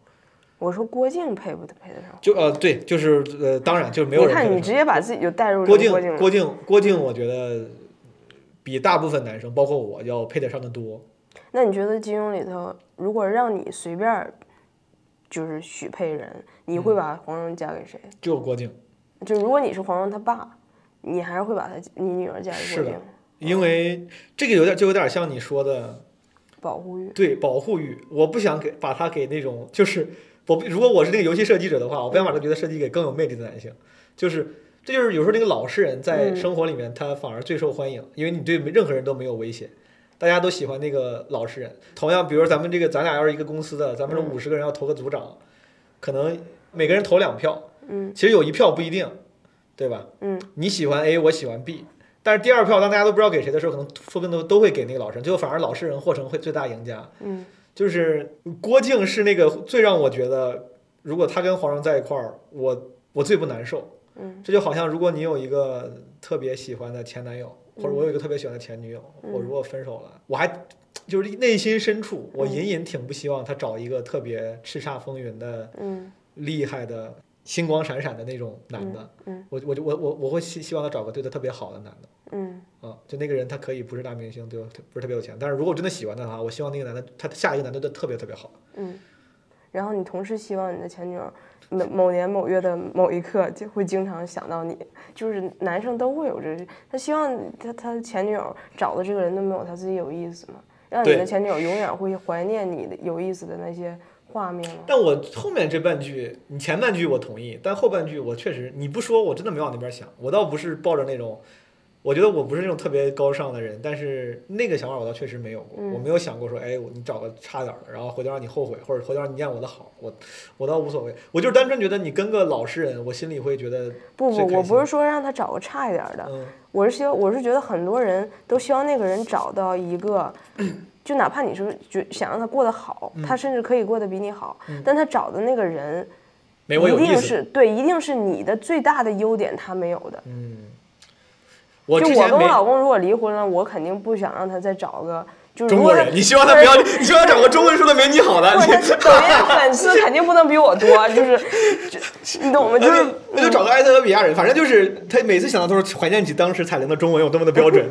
我说郭靖配不配得上？就呃对，就是呃当然就是没有你看，你直接把自己就带入郭靖郭靖。郭靖郭靖，我觉得比大部分男生，包括我要配得上的多。那你觉得金庸里头，如果让你随便就是许配人，你嗯会把黄蓉嫁给谁？只有郭靖，就如果你是黄蓉他爸，你还是会把他你女儿嫁给是的郭靖？因为这个有点就有点像你说的。保护欲。对保护欲，我不想给把他给那种，就是我如果我是那个游戏设计者的话，我不想把这个角色设计给更有魅力的男性，就是这就是有时候那个老实人在嗯生活里面他反而最受欢迎，因为你对任何人都没有威胁，大家都喜欢那个老实人。同样，比如咱们这个咱俩要是一个公司的，咱们这五十个人要投个组长，可能每个人投两票，嗯其实有一票不一定，对吧？嗯，你喜欢 A，我喜欢 B。但是第二票，当大家都不知道给谁的时候，可能说不定都都会给那个老实人，最后反而老实人获成会最大赢家。嗯就是郭靖是那个最让我觉得，如果他跟黄蓉在一块儿，我我最不难受。嗯这就好像如果你有一个特别喜欢的前男友，或者我有一个特别喜欢的前女友，嗯我如果分手了，我还就是内心深处，我隐隐挺不希望他找一个特别叱咤风云的、嗯厉害的、星光闪闪的那种男的。嗯我我就我我我会希希望他找个对他特别好的男的。嗯啊，就那个人，他可以不是大明星，对吧？不是特别有钱，但是如果我真的喜欢他的话，我希望那个男的，他下一个男的都特别特别好。嗯。然后你同时希望你的前女友某某年某月的某一刻就会经常想到你，就是男生都会有这，他希望他他前女友找的这个人都没有他自己有意思嘛，让你的前女友永远会怀念你的有意思的那些画面嘛。但我后面这半句，你前半句我同意，但后半句我确实你不说，我真的没往那边想。我倒不是抱着那种，我觉得我不是那种特别高尚的人，但是那个想法我倒确实没有过。嗯我没有想过说，哎，你找个差点的，然后回头让你后悔，或者回头让你念我的好，我我倒无所谓。我就是单纯觉得你跟个老实人，我心里会觉得不不，我不是说让他找个差一点的，嗯我是希望，我是觉得很多人都希望那个人找到一个，就哪怕你是觉想让他过得好，嗯他甚至可以过得比你好，但他找的那个人没我一定有意思。是对，一定是你的最大的优点他没有的。嗯，我就我跟我老公如果离婚了，我肯定不想让他再找个就是如果他中国人，你希望他不要，你希望他找个中文说的没你好的，抖音粉丝 肯定不能比我多，就是，就你懂吗？就那是就那就找个埃塞俄比亚人，反正就是他每次想到都是怀念起当时彩铃的中文有多么的标准。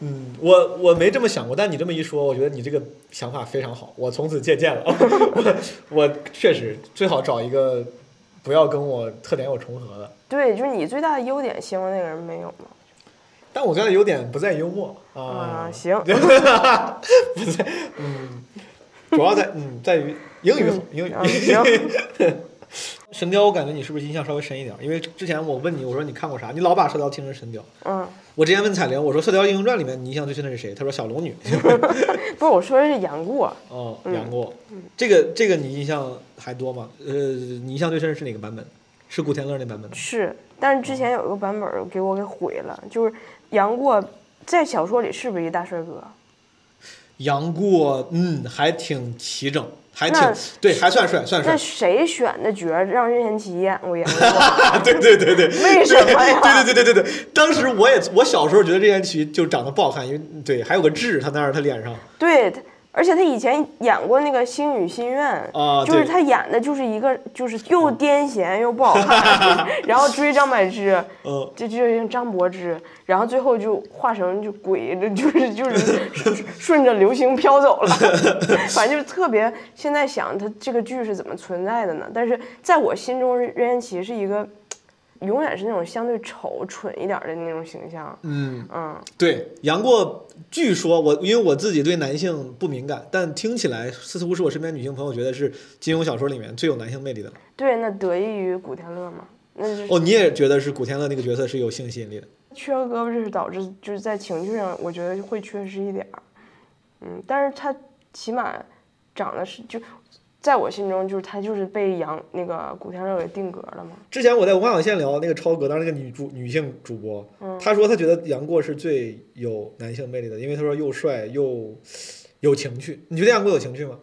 嗯，我我没这么想过，但你这么一说，我觉得你这个想法非常好，我从此借鉴了。我我确实最好找一个不要跟我特点有重合的，对，就是你最大的优点，希望那个人没有嘛。但我最大的优点不在幽默啊，啊，行，不在嗯，主要在嗯在于英语好，英语。啊行，神雕，我感觉你是不是印象稍微深一点？因为之前我问你，我说你看过啥？你老把射雕听成神雕。嗯，我之前问彩玲，我说《射雕英雄传》里面你印象最深的是谁？她说小龙女。不是我说的是杨过，哦，嗯杨过。这个这个你印象还多吗？呃，你印象最深是哪个版本？是古天乐那版本吗？是，但是之前有一个版本给我给毁了，就是杨过在小说里是不是一大帅哥？杨过，嗯，还挺齐整，还挺那对，还算帅，算帅那帅。谁选的角让任贤齐演过演过？对对对对，为什么呀？对对对对对对，当时我也我小时候觉得任贤齐就长得不好看，因为对还有个痣，他那儿他脸上对，他而且他以前演过那个《星语心愿》啊就是他演的就是一个就是又癫痫又不好看，然后追张柏芝，嗯就就像张柏芝，然后最后就化成就鬼，就是就是顺 顺着流星飘走了，反正就是特别。现在想他这个剧是怎么存在的呢？但是在我心中，任任贤齐是一个永远是那种相对丑蠢一点的那种形象。嗯嗯，对杨过，据说我因为我自己对男性不敏感，但听起来似乎是我身边女性朋友觉得是金庸小说里面最有男性魅力的。对，那得益于古天乐嘛，那就是哦，你也觉得是古天乐那个角色是有性吸引力的？缺个胳膊就是导致就是在情绪上，我觉得会缺失一点儿。嗯，但是他起码长得是就，在我心中就是他就是被杨那个古天乐给定格了嘛。之前我在文化有限聊那个超哥，当时那个女主女性主播，嗯她说她觉得杨过是最有男性魅力的，因为她说又帅又有情趣。你觉得杨过有情趣吗？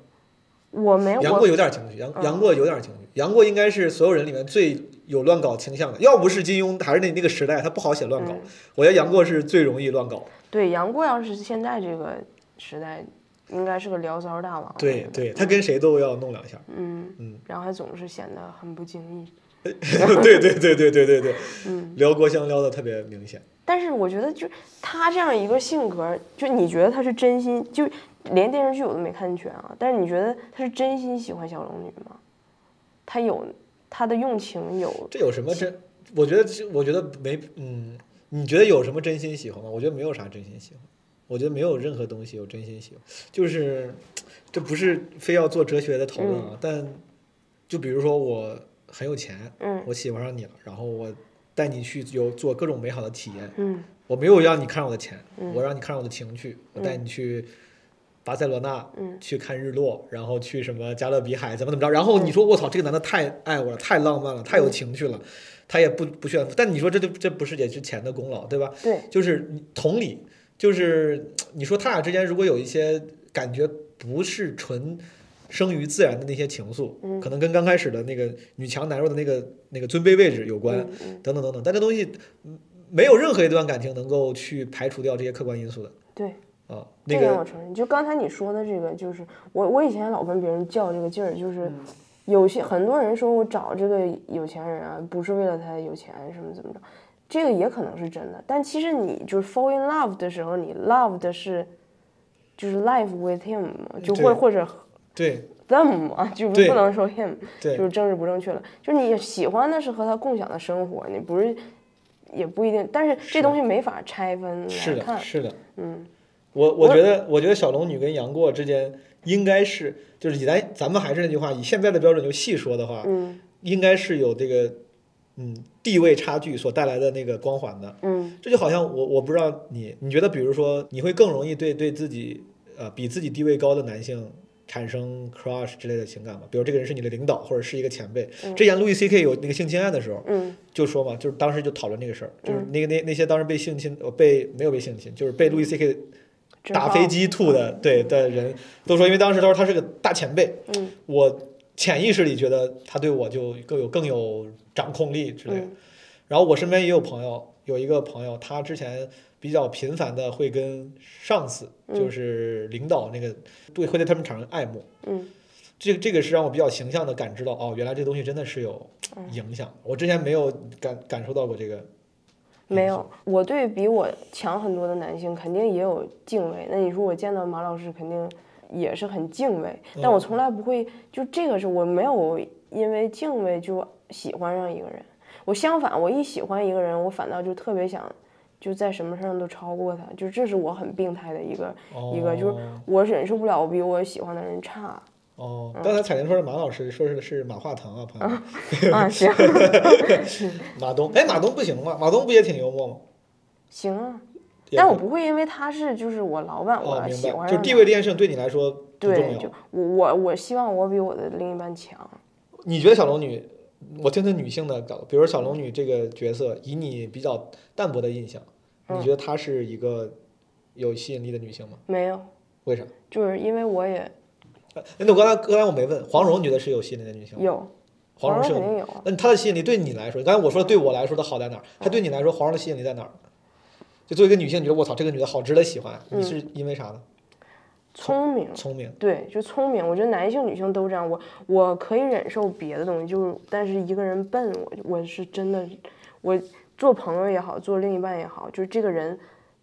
我没有杨过有点情趣，杨嗯杨过有点情趣，杨过应该是所有人里面最有乱搞倾向的。要不是金庸还是那那个时代，他不好写乱搞嗯。我觉得杨过是最容易乱搞。对杨过要是现在这个时代，应该是个聊骚大王。对对，他跟谁都要弄两下。嗯嗯然后还总是显得很不经意。对对对对对对对，嗯，撩郭襄撩的特别明显。但是我觉得就他这样一个性格，就你觉得他是真心，就连电视剧我都没看全啊，但是你觉得他是真心喜欢小龙女吗？他有他的用情有，这有什么真？我觉得这，我觉得没，嗯，你觉得有什么真心喜欢吗？我觉得没有啥真心喜欢，我觉得没有任何东西我真心喜欢，就是这不是非要做哲学的讨论啊，但就比如说我很有钱，嗯。我喜欢上你了，然后我带你去有做各种美好的体验，嗯。我没有让你看上我的钱，嗯。我让你看上我的情趣，我带你去巴塞罗那，嗯。去看日落，然后去什么加勒比海，怎么怎么着，然后你说我操，这个男的太爱我了，太浪漫了，太有情趣了，他也不不炫富，但你说这就这不是也是钱的功劳，对吧？对，就是同理，就是你说他俩之间如果有一些感觉不是纯生于自然的那些情愫，嗯可能跟刚开始的那个女强男弱的那个那个尊卑位置有关，嗯嗯等等等等，但这东西嗯没有任何一段感情能够去排除掉这些客观因素的对，啊。这那个点我承认。就刚才你说的这个，就是我我以前老跟别人较这个劲儿，就是嗯有些很多人说我找这个有钱人啊，不是为了他有钱什么怎么着，这个也可能是真的。但其实你就是 fall in love 的时候，你 love 的是就是 life with him，就会或或者对 them 嘛，就对不能说 him，对就是政治不正确了。就是你喜欢的是和他共享的生活，你不是也不一定，但是这东西没法拆分是的，来看。是的。嗯，我我觉得，我觉得小龙女跟杨过之间应该是，就是以咱咱们还是那句话，以现在的标准就细说的话，嗯应该是有这个嗯地位差距所带来的那个光环的。嗯这就好像我我不知道你，你觉得比如说你会更容易对对自己呃比自己地位高的男性产生 crush 之类的情感吗？比如这个人是你的领导或者是一个前辈。之前路易 C K 有那个性侵案的时候，嗯就说嘛，就是当时就讨论这个事儿，就是嗯那个那那些当时被性侵呃被没有被性侵，就是被路易 C K 打飞机吐的对的人都说，因为当时他说他是个大前辈，嗯我潜意识里觉得他对我就更有更有掌控力之类的。嗯然后我身边也有朋友，有一个朋友，他之前比较频繁的会跟上司，嗯就是领导那个，对，会对他们产生爱慕。嗯这个这个是让我比较形象的感知到，哦，原来这东西真的是有嗯影响。我之前没有感感受到过这个。没有，我对比我强很多的男性肯定也有敬畏。那你说我见到马老师肯定也是很敬畏，但我从来不会就这个是我没有因为敬畏就喜欢上一个人。我相反，我一喜欢一个人，我反倒就特别想就在什么事上都超过他，就这是我很病态的一个、一个，就是我忍受不了我比我喜欢的人差哦，刚才彩铃说是马老师，说是是马化腾啊，朋友们，啊。行 马东，哎，马东不行吗？马东不也挺幽默吗？行啊，但我不会因为他是就是我老板，哦，我，喜欢上就是地位这件事情对你来说对，就。我我我希望我比我的另一半强。你觉得小龙女，我听听女性的角度，比如说小龙女这个角色，以你比较淡薄的印象，嗯你觉得她是一个有吸引力的女性吗？没有，为啥？就是因为我也哎，那我刚才刚才我没问黄蓉，你觉得是有吸引力的女性吗？有，黄蓉是有蓉肯定有。那她的吸引力对你来说，刚才我说对我来说的好在哪儿？她对你来说，黄蓉的吸引力在哪儿？就作为一个女性，你觉得我操，这个女的好值得喜欢，嗯你是因为啥呢？聪明，聪明，对，就聪明。我觉得男性、女性都这样。我我可以忍受别的东西，就是但是一个人笨，我我是真的，我做朋友也好，做另一半也好，就是这个人。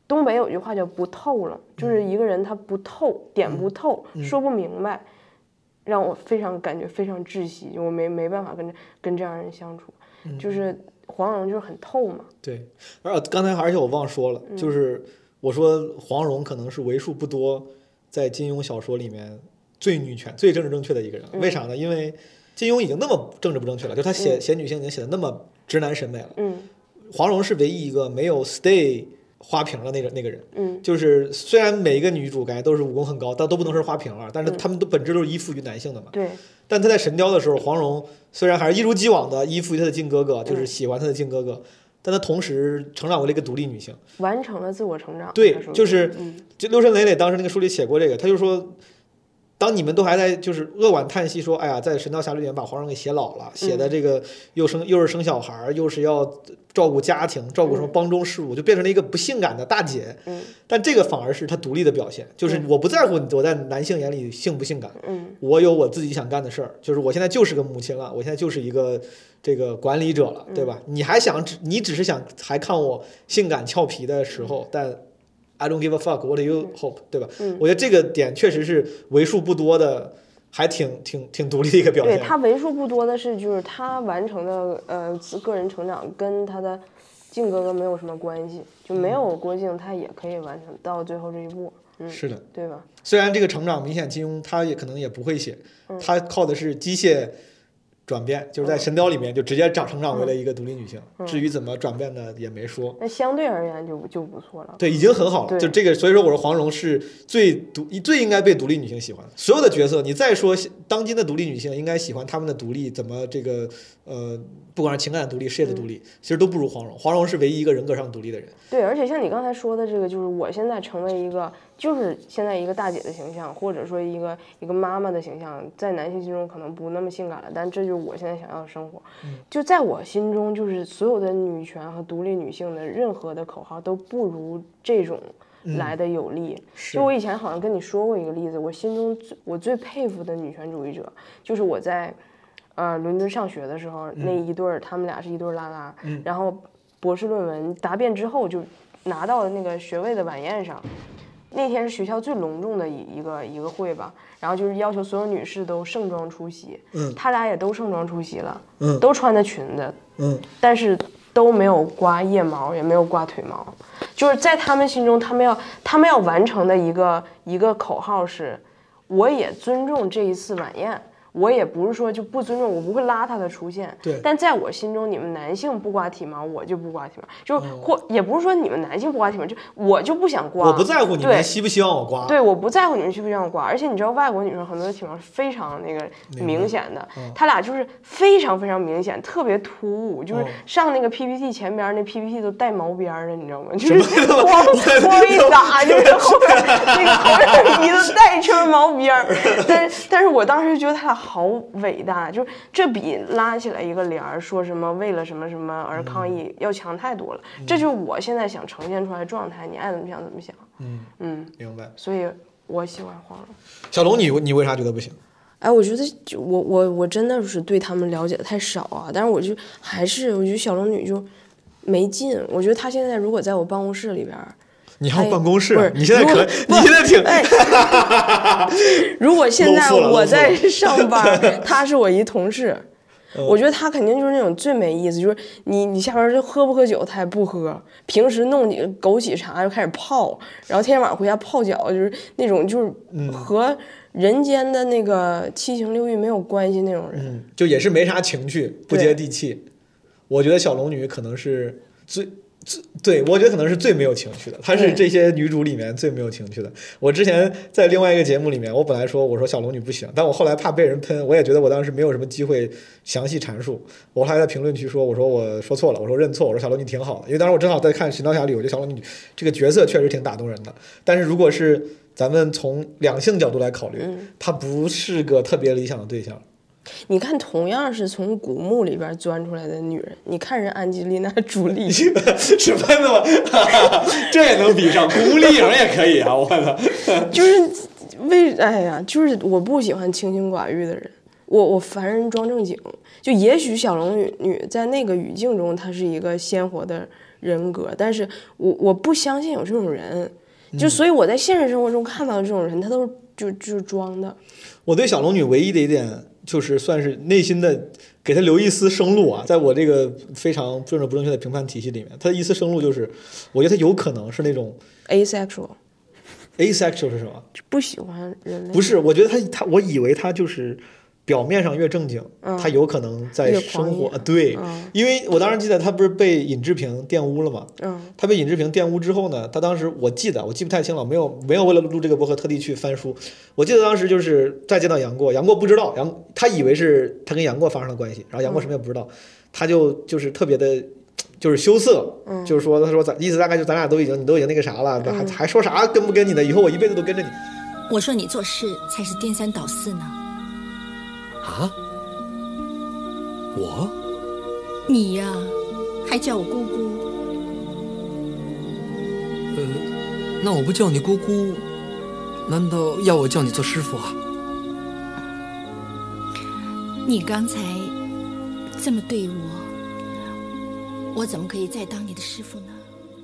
东北有句话叫“不透了”，就是一个人他不透，点不透，说不明白，让我非常感觉非常窒息，我没没办法跟跟这样人相处。就是黄蓉就是很透嘛，对。而刚才而且我忘说了，就是我说黄蓉可能是为数不多在金庸小说里面最女权、最政治正确的一个人。为啥呢？因为金庸已经那么政治不正确了，就他写写女性已经写的那么直男审美了。嗯黄蓉是唯一一个没有 stay 花瓶的那个那个人。嗯就是虽然每一个女主感觉都是武功很高，但都不能是花瓶啊，但是她们都本质都是依附于男性的嘛。对，但她在神雕的时候，黄蓉虽然还是一如既往的依附于她的靖哥哥，嗯就是喜欢她的靖哥哥，但她同时成长为了一个独立女性。完成了自我成长。对就是嗯就六神磊磊当时那个书里写过这个，他就说，当你们都还在就是扼腕叹息说，哎呀，在《神雕侠侣》里面把皇上给写老了，写的这个又生又是生小孩，又是要照顾家庭，照顾什么帮中事务，就变成了一个不性感的大姐。嗯但这个反而是她独立的表现，就是我不在乎你我在男性眼里性不性感，嗯我有我自己想干的事儿，就是我现在就是个母亲了，我现在就是一个这个管理者了，对吧？你还想只你只是想还看我性感俏皮的时候，但 I don't give a fuck，what do you hope，对吧？嗯我觉得这个点确实是为数不多的，还挺挺挺独立的一个表现。对他为数不多的是，就是他完成的呃个人成长跟他的靖哥哥没有什么关系，就没有郭靖他也可以完成到最后这一步，嗯，是的，对吧？虽然这个成长明显金庸他也可能也不会写，嗯他靠的是机械转变，就是在《神雕》里面就直接长成长为了一个独立女性。嗯至于怎么转变的也没说。那相对而言就就不错了。对，已经很好了。就这个，所以说我说黄蓉是最独最应该被独立女性喜欢的。所有的角色，你再说当今的独立女性应该喜欢她们的独立，怎么这个呃，不管是情感的独立、事业的独立，其实都不如黄蓉。黄蓉是唯一一个人格上独立的人。对，而且像你刚才说的这个，就是我现在成为一个，就是现在一个大姐的形象，或者说一个一个妈妈的形象，在男性心中可能不那么性感了，但这就是我现在想要的生活。就在我心中，就是所有的女权和独立女性的任何的口号都不如这种来的有力。就我以前好像跟你说过一个例子，我心中最我最佩服的女权主义者，就是我在呃伦敦上学的时候，那一对儿他们俩是一对儿拉拉，然后博士论文答辩之后就拿到了那个学位的晚宴上。那天是学校最隆重的一一个一个会吧，然后就是要求所有女士都盛装出席，嗯。他俩也都盛装出席了，嗯。都穿的裙子，嗯，但是都没有刮腋毛，也没有刮腿毛，就是在他们心中，他们要他们要完成的一个一个口号是，我也尊重这一次晚宴。我也不是说就不尊重，我不会拉他的出现。对。但在我心中，你们男性不刮体毛，我就不刮体毛，就哦。或也不是说你们男性不刮体毛，就我就不想刮。我不在乎你对。们希不希望我刮。对，我不在乎你们希不希望我刮，而且你知道外国女生很多的体毛是非常那个明显的，嗯她俩就是非常非常明显，特别突兀，就是哦。上那个 PPT 前边儿那 PPT 都带毛边儿的，你知道吗？就是光光一打，就是后边儿那个后边儿鼻子带一圈毛边儿，但是但是我当时就觉得他俩好伟大，就是这比拉起来一个帘儿说什么为了什么什么而抗嗯议要强太多了，这就是我现在想呈现出来的状态，你爱怎么想怎么想，嗯，嗯。明白。所以我喜欢黄蓉。小龙，你你为啥觉得不行？哎，我觉得就我我我真的是对他们了解的太少啊，但是我就还是我觉得小龙女就没劲。我觉得她现在如果在我办公室里边儿，你还有哎办公室？你现在可你现在挺哎，如果现在我在上班，他是我一同事。嗯我觉得他肯定就是那种最没意思，就是你你下班就喝不喝酒，他也不喝。平时弄几个枸杞茶就开始泡，然后天天晚上回家泡脚，就是那种就是嗯和人间的那个七情六欲没有关系那种人。嗯，就也是没啥情趣，不接地气。我觉得小龙女可能是最对，我觉得可能是最没有情趣的，她是这些女主里面最没有情趣的。我之前在另外一个节目里面，我本来说我说小龙女不行，但我后来怕被人喷，我也觉得我当时没有什么机会详细阐述。我后来在评论区说，我说我说错了，我说认错，我说小龙女挺好的，因为当时我正好在看《神雕侠侣》，我觉得小龙女这个角色确实挺打动人的。但是如果是咱们从两性角度来考虑，嗯她不是个特别理想的对象。你看，同样是从古墓里边钻出来的女人，你看人安吉丽娜·朱莉，是喷的吗？这也能比上？古墓丽影也可以啊！我操！就是为哎呀，就是我不喜欢清心寡欲的人，我我烦人装正经。就也许小龙女女在那个语境中，她是一个鲜活的人格，但是我我不相信有这种人，就所以我在现实生活中看到的这种人，他都是就就是装的。我对小龙女唯一的一点就是算是内心的给他留一丝生路啊，在我这个非常政治不正确的评判体系里面，他的一丝生路就是，我觉得他有可能是那种 asexual asexual 是什么？不喜欢人类，不是，我觉得他他，我以为他就是表面上越正经，他有可能在生活啊对，嗯因为我当时记得他不是被尹志平玷污了嘛？嗯他被尹志平玷污之后呢，他当时我记得我记不太清了，没有没有为了录这个博客特地去翻书。我记得当时就是再见到杨过，杨过不知道，杨他以为是他跟杨过发生了关系，然后杨过什么也不知道，他就就是特别的，就是羞涩，就是说他说咱意思大概就咱俩都已经你都已经那个啥了，还还说啥跟不跟你的，以后我一辈子都跟着你。我说你做事才是颠三倒四呢。啊？我？你呀，还叫我姑姑？呃，那我不叫你姑姑，难道要我叫你做师傅啊？你刚才这么对我，我怎么可以再当你的师傅呢？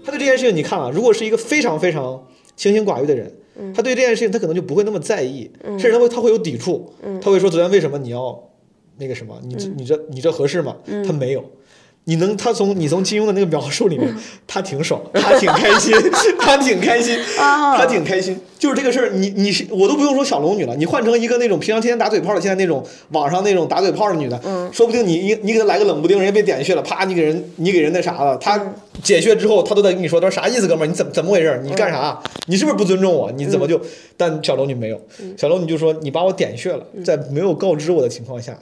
他对这件事情，你看啊，如果是一个非常非常清心寡欲的人，他对这件事情他可能就不会那么在意，甚至他会他会有抵触，他会说昨天为什么你要那个什么，你这你这你这合适吗？他没有。你能，他从你从金庸的那个描述里面，他挺爽，他挺开心，他挺开心，他挺开心。就是这个事儿，你你是我都不用说小龙女了，你换成一个那种平常天天打嘴炮的，现在那种网上那种打嘴炮的女的，说不定你你你给她来个冷不丁，人家被点穴了，啪，你给人你给人那啥了，她解穴之后，她都在跟你说，她说啥意思，哥们儿，你怎么怎么回事？你干啥？你是不是不尊重我？你怎么就？但小龙女没有，小龙女就说你把我点穴了，在没有告知我的情况下，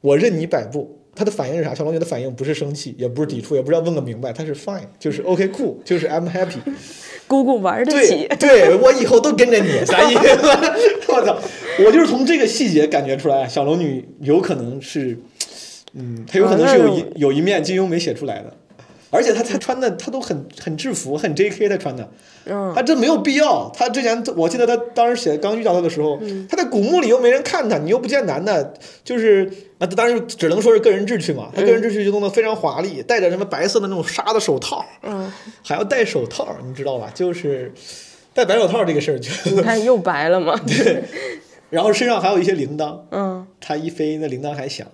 我任你摆布。他的反应是啥？小龙女的反应不是生气，也不是抵触，也不是要问个明白，他是 fine，就是 OK cool，就是 I'm happy。姑姑玩得起，对，我以后都跟着你，啥意思？我操！我就是从这个细节感觉出来，小龙女有可能是，嗯，她有可能是有一有一面金庸没写出来的，而且他他穿的他都很很制服，很 J.K. 他穿的，嗯她真没有必要。他之前我记得他当时写刚遇到他的时候，他在古墓里又没人看他，你又不见男的，就是那当然只能说是个人志趣嘛。他个人志趣就弄得非常华丽，戴着什么白色的那种纱的手套，嗯，还要戴手套，你知道吧？就是戴白手套这个事儿，就你看又白了嘛？对，然后身上还有一些铃铛，嗯，他一飞，那铃铛还响。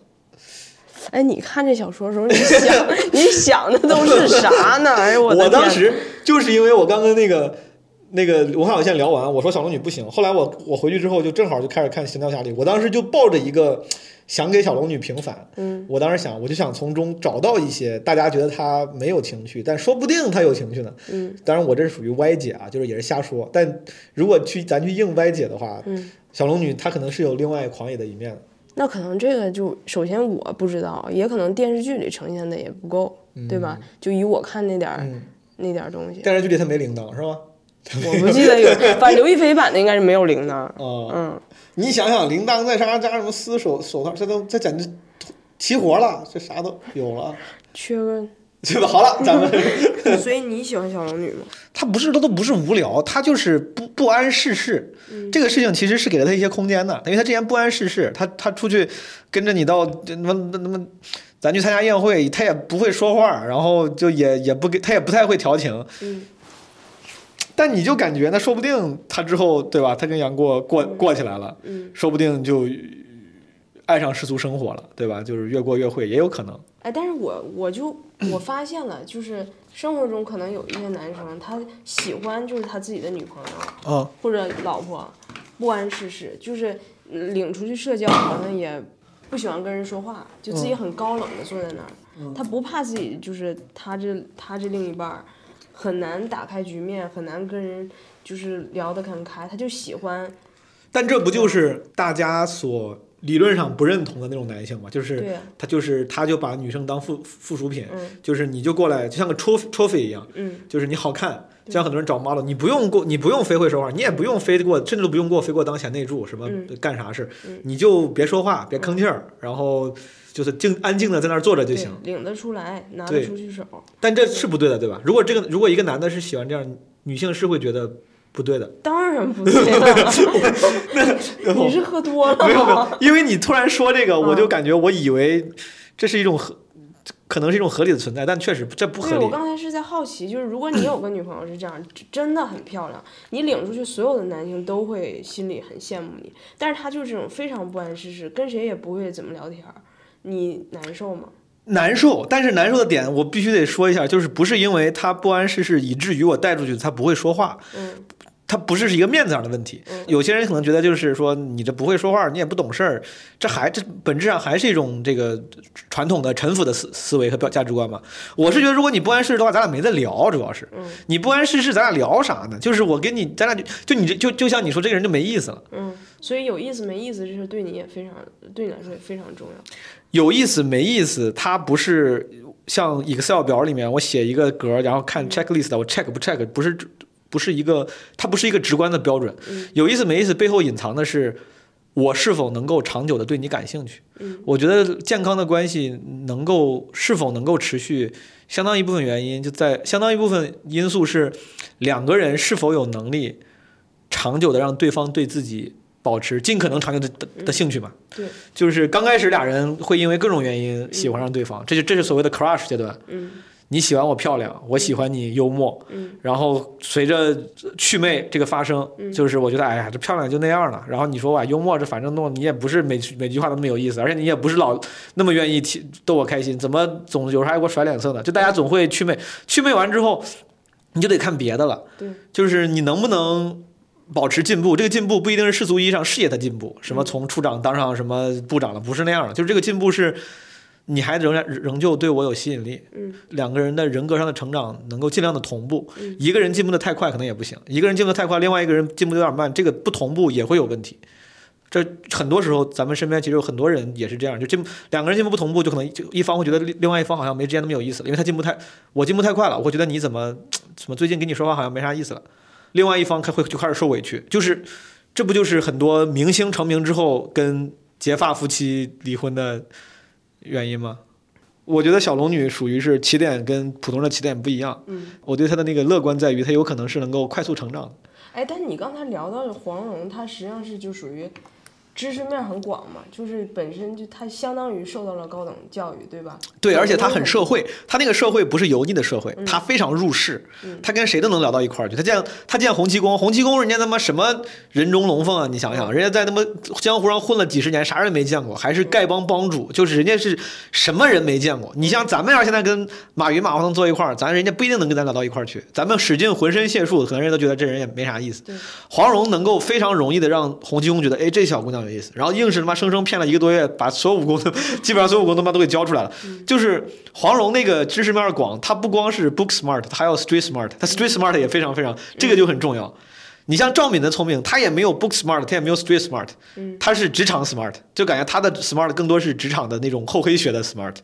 哎，你看这小说的时候，你想 你想的都是啥呢？哎呦我我当时就是因为我刚跟那个那个文化有限聊完，我说小龙女不行，后来我我回去之后就正好就开始看《神雕侠侣》，我当时就抱着一个想给小龙女平反，嗯，我当时想我就想从中找到一些大家觉得她没有情趣，但说不定她有情趣呢，嗯，当然我这是属于歪解啊，就是也是瞎说，但如果去咱去硬歪解的话，嗯，小龙女她可能是有另外狂野的一面的。那可能这个就首先我不知道，也可能电视剧里呈现的也不够，对吧？就以我看那点儿、嗯那点儿东西，电视剧里他没铃铛是吧？我不记得有，反正刘亦菲版的应该是没有铃铛。哦，嗯，你想想，铃铛再加加什么丝手手套，这都这简直齐活了，这啥都有了，缺个。对吧？好了，咱们 所以你喜欢小龙女吗？她不是，她都不是无聊，她就是不不谙世事。这个事情其实是给了她一些空间的，因为她之前不谙世事，她她出去跟着你到那么那么，咱去参加宴会，她也不会说话，然后就也也不给他也不太会调情。嗯。但你就感觉，那说不定她之后，对吧？她跟杨过过过起来了，嗯，说不定就爱上世俗生活了，对吧？就是越过越会，也有可能。哎，但是我我就我发现了，就是生活中可能有一些男生，他喜欢就是他自己的女朋友，嗯，或者老婆，不谙世事，就是嗯领出去社交好像也不喜欢跟人说话，就自己很高冷的坐在那儿。他不怕自己就是他这他这另一半儿很难打开局面，很难跟人就是聊得很开，他就喜欢但这不就是大家所理论上不认同的那种男性嘛？就是他就是他就把女生当附附属品，嗯就是你就过来就像个 trophy trophy 一样，嗯就是你好看，就像很多人找 model，你不用过你不用非会说话，你也不用非给我，甚至都不用给我非给我当贤内助，什么嗯干啥事，嗯你就别说话，别吭气儿，然后就是静安静的在那儿坐着就行。领得出来，拿对得出去手。但这是不对的，对吧？如果这个如果一个男的是喜欢这样，女性是会觉得不对的。当然不对了，你是喝多了吗？没有没有，因为你突然说这个，我嗯就感觉我以为这是一种合，可能是一种合理的存在，但确实这不合对，我。刚才是在好奇，就是如果你有个女朋友是这样，真真的很漂亮，你领出去，所有的男性都会心里很羡慕你。但是她就是这种非常不谙世事，跟谁也不会怎么聊天儿，你难受吗？难受，但是难受的点我必须得说一下，就是不是因为他不谙世事以至于我带出去他不会说话，嗯他不是是一个面子上的问题。有些人可能觉得就是说你这不会说话，你也不懂事儿，这还这本质上还是一种这个传统的臣服的思思维和标价值观嘛。我是觉得如果你不谙世事的话，咱俩没得聊，主要是嗯你不谙世事，咱俩聊啥呢？就是我跟你，咱俩就就你这就就像你说这个人就没意思了。嗯，所以有意思没意思这事对你也非常，对你来说也非常重要。有意思没意思，它不是像 Excel 表里面我写一个格，然后看 checklist，我 check 不 check，不是不是一个，它不是一个直观的标准。有意思没意思背后隐藏的是我是否能够长久的对你感兴趣。我觉得健康的关系能够是否能够持续，相当一部分原因就在相当一部分因素是两个人是否有能力长久的让对方对自己保持尽可能长久的的的兴趣嘛。对，就是刚开始俩人会因为各种原因喜欢上对方，这就这是所谓的 crush 阶段。嗯你喜欢我漂亮，我喜欢你幽默，嗯然后随着祛魅这个发生，就是我觉得哎呀这漂亮就那样了，然后你说我幽默这反正弄你也不是每每句话都那么有意思，而且你也不是老那么愿意提逗我开心，怎么总有时候还给我甩脸色呢？就大家总会祛魅，祛魅完之后，你就得看别的了，对，就是你能不能。保持进步，这个进步不一定是世俗意义上事业的进步，什么从处长当上什么部长了，不是那样的，就是这个进步是，你还仍然仍旧对我有吸引力，嗯。两个人的人格上的成长能够尽量的同步，嗯。一个人进步的太快可能也不行，一个人进步的太快，另外一个人进步的有点慢，这个不同步也会有问题。这很多时候咱们身边其实有很多人也是这样，就进步两个人进步不同步，就可能就一方会觉得另另外一方好像没之前那么有意思了，因为他进步太我进步太快了，我会觉得你怎么怎么最近跟你说话好像没啥意思了，另外一方开会就开始受委屈，就是这不就是很多明星成名之后跟结发夫妻离婚的原因吗？我觉得小龙女属于是起点跟普通人的起点不一样。嗯，我对她的那个乐观在于，她有可能是能够快速成长的。哎，但你刚才聊到的黄蓉，她实际上是就属于知识面很广嘛，就是本身就他相当于受到了高等教育，对吧？对，而且她她很社会，他那个社会不是油腻的社会，他非常入世，他跟谁都能聊到一块儿去。他见他见洪七公，洪七公人家他妈什么人中龙凤啊！你想想，人家在他妈江湖上混了几十年，啥人没见过，还是丐帮帮主，就是人家是什么人没见过。你像咱们要现在跟马云、马化腾坐一块儿，咱人家不一定能跟咱聊到一块儿去。咱们使尽浑身解数，可能人家都觉得这人也没啥意思。黄蓉能够非常容易的让洪七公觉得，哎，这小姑娘有意思，然后硬是他妈生生骗了一个多月，把所有武功都基本上所有武功他妈都给教出来了。就是黄蓉那个知识面广，他不光是 book smart，他还有 street smart，他 street smart 也非常非常，这个就很重要。你像赵敏的聪明，她也没有 book smart，她也没有 street smart，她是职场 smart，就感觉她的 smart 更多是职场的那种厚黑学的 smart。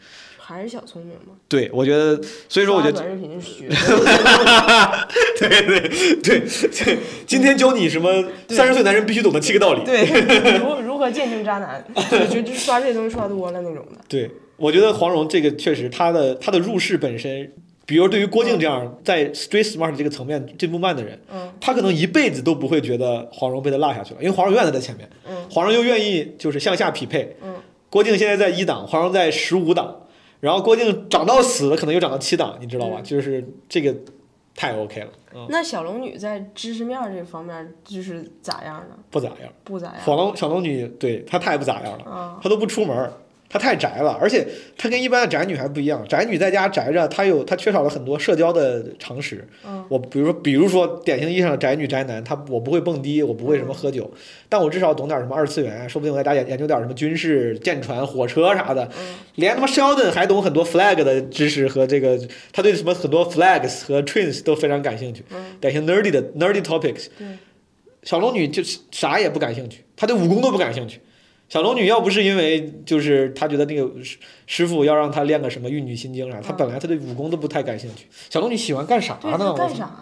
还是小聪明嘛。对，我觉得，所以说我觉得短视频学，对对对对，今天教你什么三十岁男人必须懂的七个道理。对，如如何鉴定渣男，就就就刷这些东西刷多了那种的。对，我觉得黄蓉这个确实，她的她的入世本身，比如对于郭靖这样在 street smart 这个层面进步慢的人，嗯他可能一辈子都不会觉得黄蓉被他落下去了，因为黄蓉永远都在前面，嗯黄蓉又愿意就是向下匹配。嗯郭靖现在在一档，黄蓉在十五档，然后郭靖涨到死了，可能又涨到七档，你知道吧？嗯就是这个太 OK 了，嗯，那小龙女在知识面这方面就是咋样呢？不咋样。不咋样。小龙小龙女对她太不咋样了，啊她都不出门儿，她太宅了，而且她跟一般的宅女还不一样。宅女在家宅着，她有她缺少了很多社交的常识。嗯我比如说，比如说典型意义上的宅女宅男，他我不会蹦迪，我不会什么喝酒，但我至少懂点什么二次元，说不定我在家研研究点什么军事、舰船、火车啥的。连他妈 Sheldon 还懂很多 flag 的知识和这个，他对什么很多 flags 和 trains 都非常感兴趣，典型 nerdy 的 nerdy topics。小龙女就是啥也不感兴趣，她对武功都不感兴趣。小龙女要不是因为就是她觉得那个师师傅要让她练个什么玉女心经啥，她本来她对武功都不太感兴趣。小龙女喜欢干啥，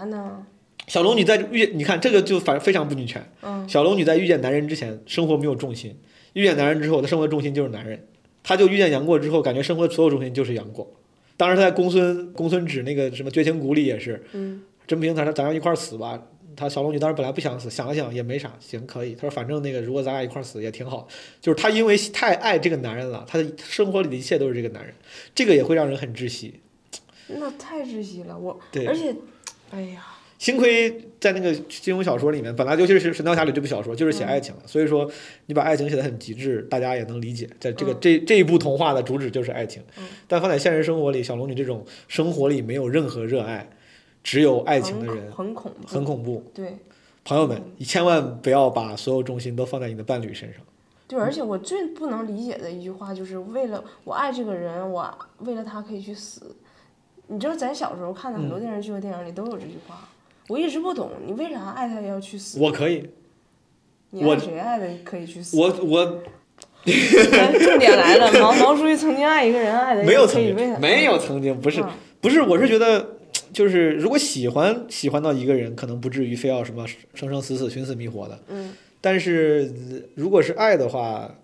呢？小龙女在遇见，你看这个就反非常不女权。嗯小龙女在遇见男人之前，生活没有重心；遇见男人之后，她生活重心就是男人。她就遇见杨过之后，感觉生活的所有重心就是杨过。当时她在公孙公孙止那个什么绝情谷里也是，嗯真不行，咱咱俩一块儿死吧。她小龙女当时本来不想死，想了想也没啥，行可以。他说反正那个如果咱俩一块儿死也挺好。就是她因为太爱这个男人了，她的生活里的一切都是这个男人，这个也会让人很窒息。那太窒息了，我对而且，哎呀，幸亏在那个金庸小说里面，本来尤其是《神雕侠侣》这部小说就是写爱情的，所以说你把爱情写得很极致，大家也能理解。在这个、嗯这这一部童话的主旨就是爱情，嗯但放在现实生活里，小龙女这种生活里没有任何热爱，只有爱情的人，很恐怖，很恐怖。对朋友们，你千万不要把所有重心都放在你的伴侣身上。对，而且我最不能理解的一句话就是为了我爱这个人，我为了他可以去死。你知道咱小时候看的很多嗯电视剧和电影里都有这句话，我一直不懂，你为啥爱他也要去死？我可以，你我爱谁爱的可以去死？我我重点来了，毛毛书记曾经爱一个人，爱的没有曾经没有曾经，不是嗯不是，我是觉得，就是如果喜欢喜欢到一个人，可能不至于非要什么生生死死、寻死觅活的。嗯但是呃如果是爱的话，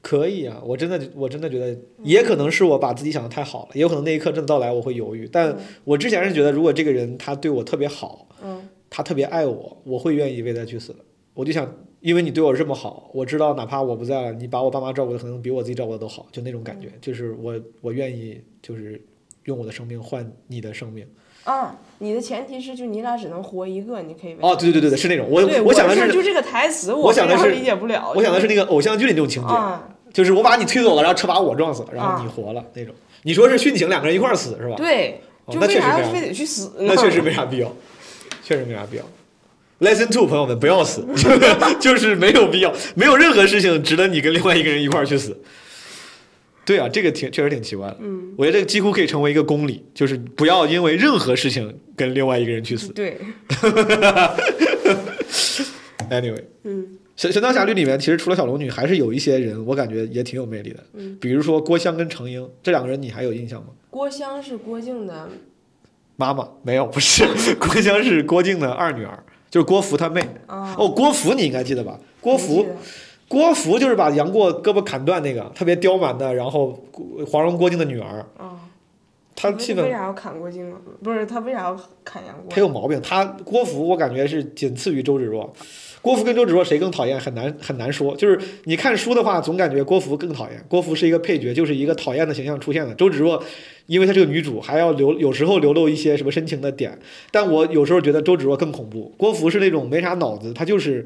可以啊，我真的我真的觉得，也可能是我把自己想的太好了，也有可能那一刻真的到来我会犹豫。但我之前是觉得，如果这个人他对我特别好，嗯他特别爱我，我会愿意为他去死的。我就想，因为你对我这么好，我知道哪怕我不在了，你把我爸妈照顾的可能比我自己照顾的都好，就那种感觉，就是我我愿意就是用我的生命换你的生命。啊，你的前提是就你俩只能活一个，你可以哦，对对对对，是那种我我想的是就这个台词，我想的是理解不了。我想的是那个偶像剧里那种情节，啊，就是我把你推走了，然后车把我撞死了，然后你活了、那种。你说是殉情，两个人一块儿死是吧？对，哦就那确实没啥为啥非得去死呢？那确实没啥必要，确实没啥必要。Lesson two，朋友们不要死，就是没有必要，没有任何事情值得你跟另外一个人一块儿去死。对啊，这个挺确实挺奇怪的。嗯，我觉得这个几乎可以成为一个公理，就是不要因为任何事情跟另外一个人去死。对，Anyway，嗯《神神雕侠侣》里面其实除了小龙女，还是有一些人我感觉也挺有魅力的，嗯，比如说郭襄跟程英这两个人，你还有印象吗？郭襄是郭靖的，妈妈没有，不是 郭襄是郭靖的二女儿，就是郭芙她妹。啊哦，郭芙你应该记得吧？郭芙得，郭芙就是把杨过胳膊砍断那个，特别刁蛮的，然后黄蓉郭靖的女儿。啊，她基本为啥要砍郭靖啊？不是他为啥要砍杨过？他有毛病。他郭芙我感觉是仅次于周芷若。郭芙跟周芷若谁更讨厌很难很难说，就是你看书的话，总感觉郭芙更讨厌。郭芙是一个配角，就是一个讨厌的形象出现的。周芷若，因为她是个女主，还要留有时候流露一些什么深情的点，但我有时候觉得周芷若更恐怖。郭芙是那种没啥脑子，她就是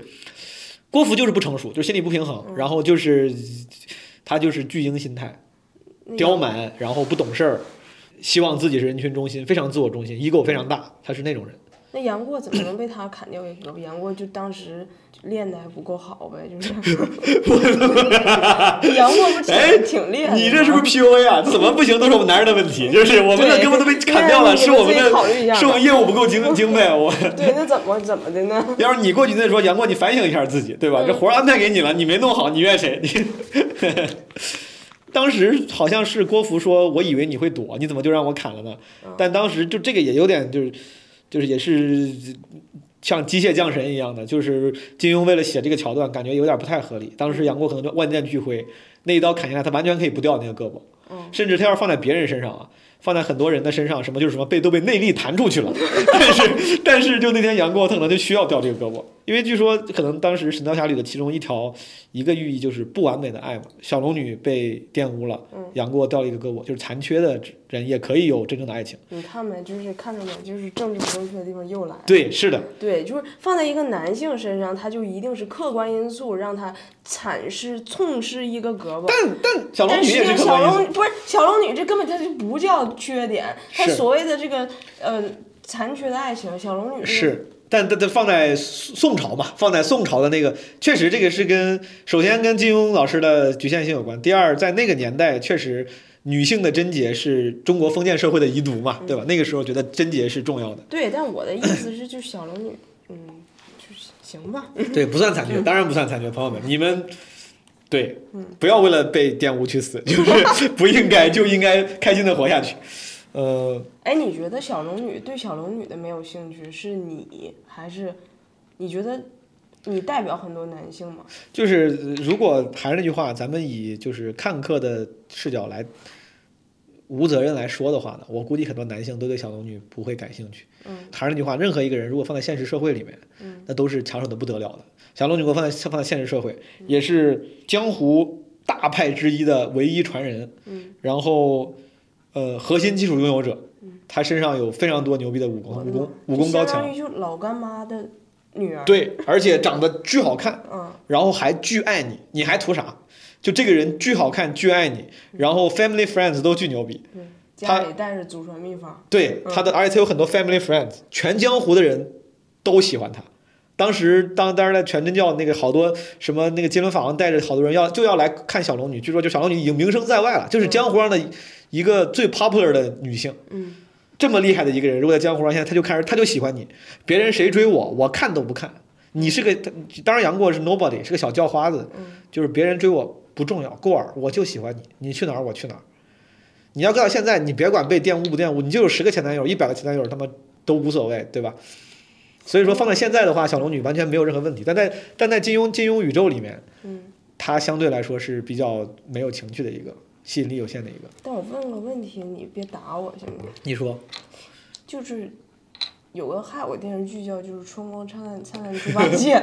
郭芙就是不成熟，就心理不平衡，然后就是她就是巨婴心态，刁蛮，然后不懂事儿，希望自己是人群中心，非常自我中心，ego 非常大，她是那种人。那杨过怎么能被他砍掉一胳膊？杨过就当时练的还不够好呗，就是。杨过不哎挺挺厉害？你这是不是 PUA 啊？怎么不行？都是我们男人的问题，就是我们的胳膊都被砍掉了，是我们的，下是我们业务不够精 精呗。我对，那怎么怎么的呢？要是你过去再说杨过，你反省一下自己，对吧？嗯这活儿安排给你了，你没弄好，你怨谁？你当时好像是郭芙说：“我以为你会躲，你怎么就让我砍了呢？”嗯但当时就这个也有点就是就是也是像机械降神一样的，就是金庸为了写这个桥段，感觉有点不太合理。当时杨过可能就万箭俱灰，那一刀砍下来，他完全可以不掉那个胳膊，嗯甚至他要放在别人身上啊，放在很多人的身上，什么就是什么被都被内力弹出去了。但是但是就那天杨过他可能就需要掉这个胳膊，因为据说可能当时《神雕侠侣》的其中一条一个寓意就是不完美的爱嘛。小龙女被玷污了，杨过掉了一个胳膊，就是残缺的人也可以有真正的爱情。你看没？就是看着没？就是政治不正确的地方又来了。对，是的，对，就是放在一个男性身上，他就一定是客观因素让他惨失、痛失一个胳膊。但但小龙女也是客小龙观因素。不是小龙女，这根本它就不叫缺点，它是所谓的这个呃残缺的爱情，小龙女这个是，但但但放在宋朝嘛，放在宋朝的那个，确实这个是跟首先跟金庸老师的局限性有关。第二，在那个年代，确实女性的贞洁是中国封建社会的遗毒嘛，对吧？那个时候觉得贞洁是重要的。对，但我的意思是，就是小龙女，嗯，就是行吧。对，不算残缺，当然不算残缺，朋友们，你们对，不要为了被玷污去死，就是 不应该就应该开心的活下去。呃，哎，你觉得小龙女对小龙女的没有兴趣，是你还是你觉得你代表很多男性吗？就是如果还是那句话，咱们以就是看客的视角来无责任来说的话呢，我估计很多男性都对小龙女不会感兴趣。嗯还是那句话，任何一个人如果放在现实社会里面，嗯那都是抢手的不得了的。小龙女给我放在放在现实社会，也是江湖大派之一的唯一传人，嗯然后呃核心技术拥有者，他身上有非常多牛逼的武功，武功武功高强就相当于，就老干妈的女儿。，对，而且长得巨好看，嗯然后还巨爱你，你还图啥？就这个人巨好看，巨爱你，然后 family friends 都巨牛逼。对，家里带着祖传秘方。对他的，而且他有很多 family friends，全江湖的人都喜欢他。当时当当时在全真教那个好多什么那个金轮法王带着好多人要就要来看小龙女，据说就小龙女已经名声在外了，就是江湖上的一个最 popular 的女性。嗯，这么厉害的一个人，如果在江湖上现在他就开始他就喜欢你，别人谁追我，我看都不看。你是个，当然杨过是 nobody，是个小叫花子，就是别人追我不重要，过儿我就喜欢你，你去哪儿我去哪儿。你要搁到现在，你别管被玷污不玷污，你就有十个前男友，一百个前男友，他妈都无所谓，对吧？所以说放在现在的话，小龙女完全没有任何问题。但在但在金庸金庸宇宙里面，嗯，她相对来说是比较没有情趣的一个，吸引力有限的一个。但我问个问题，你别打我行吗？你说就是有个还有个电视剧叫就是《春光灿烂灿烂猪八戒》，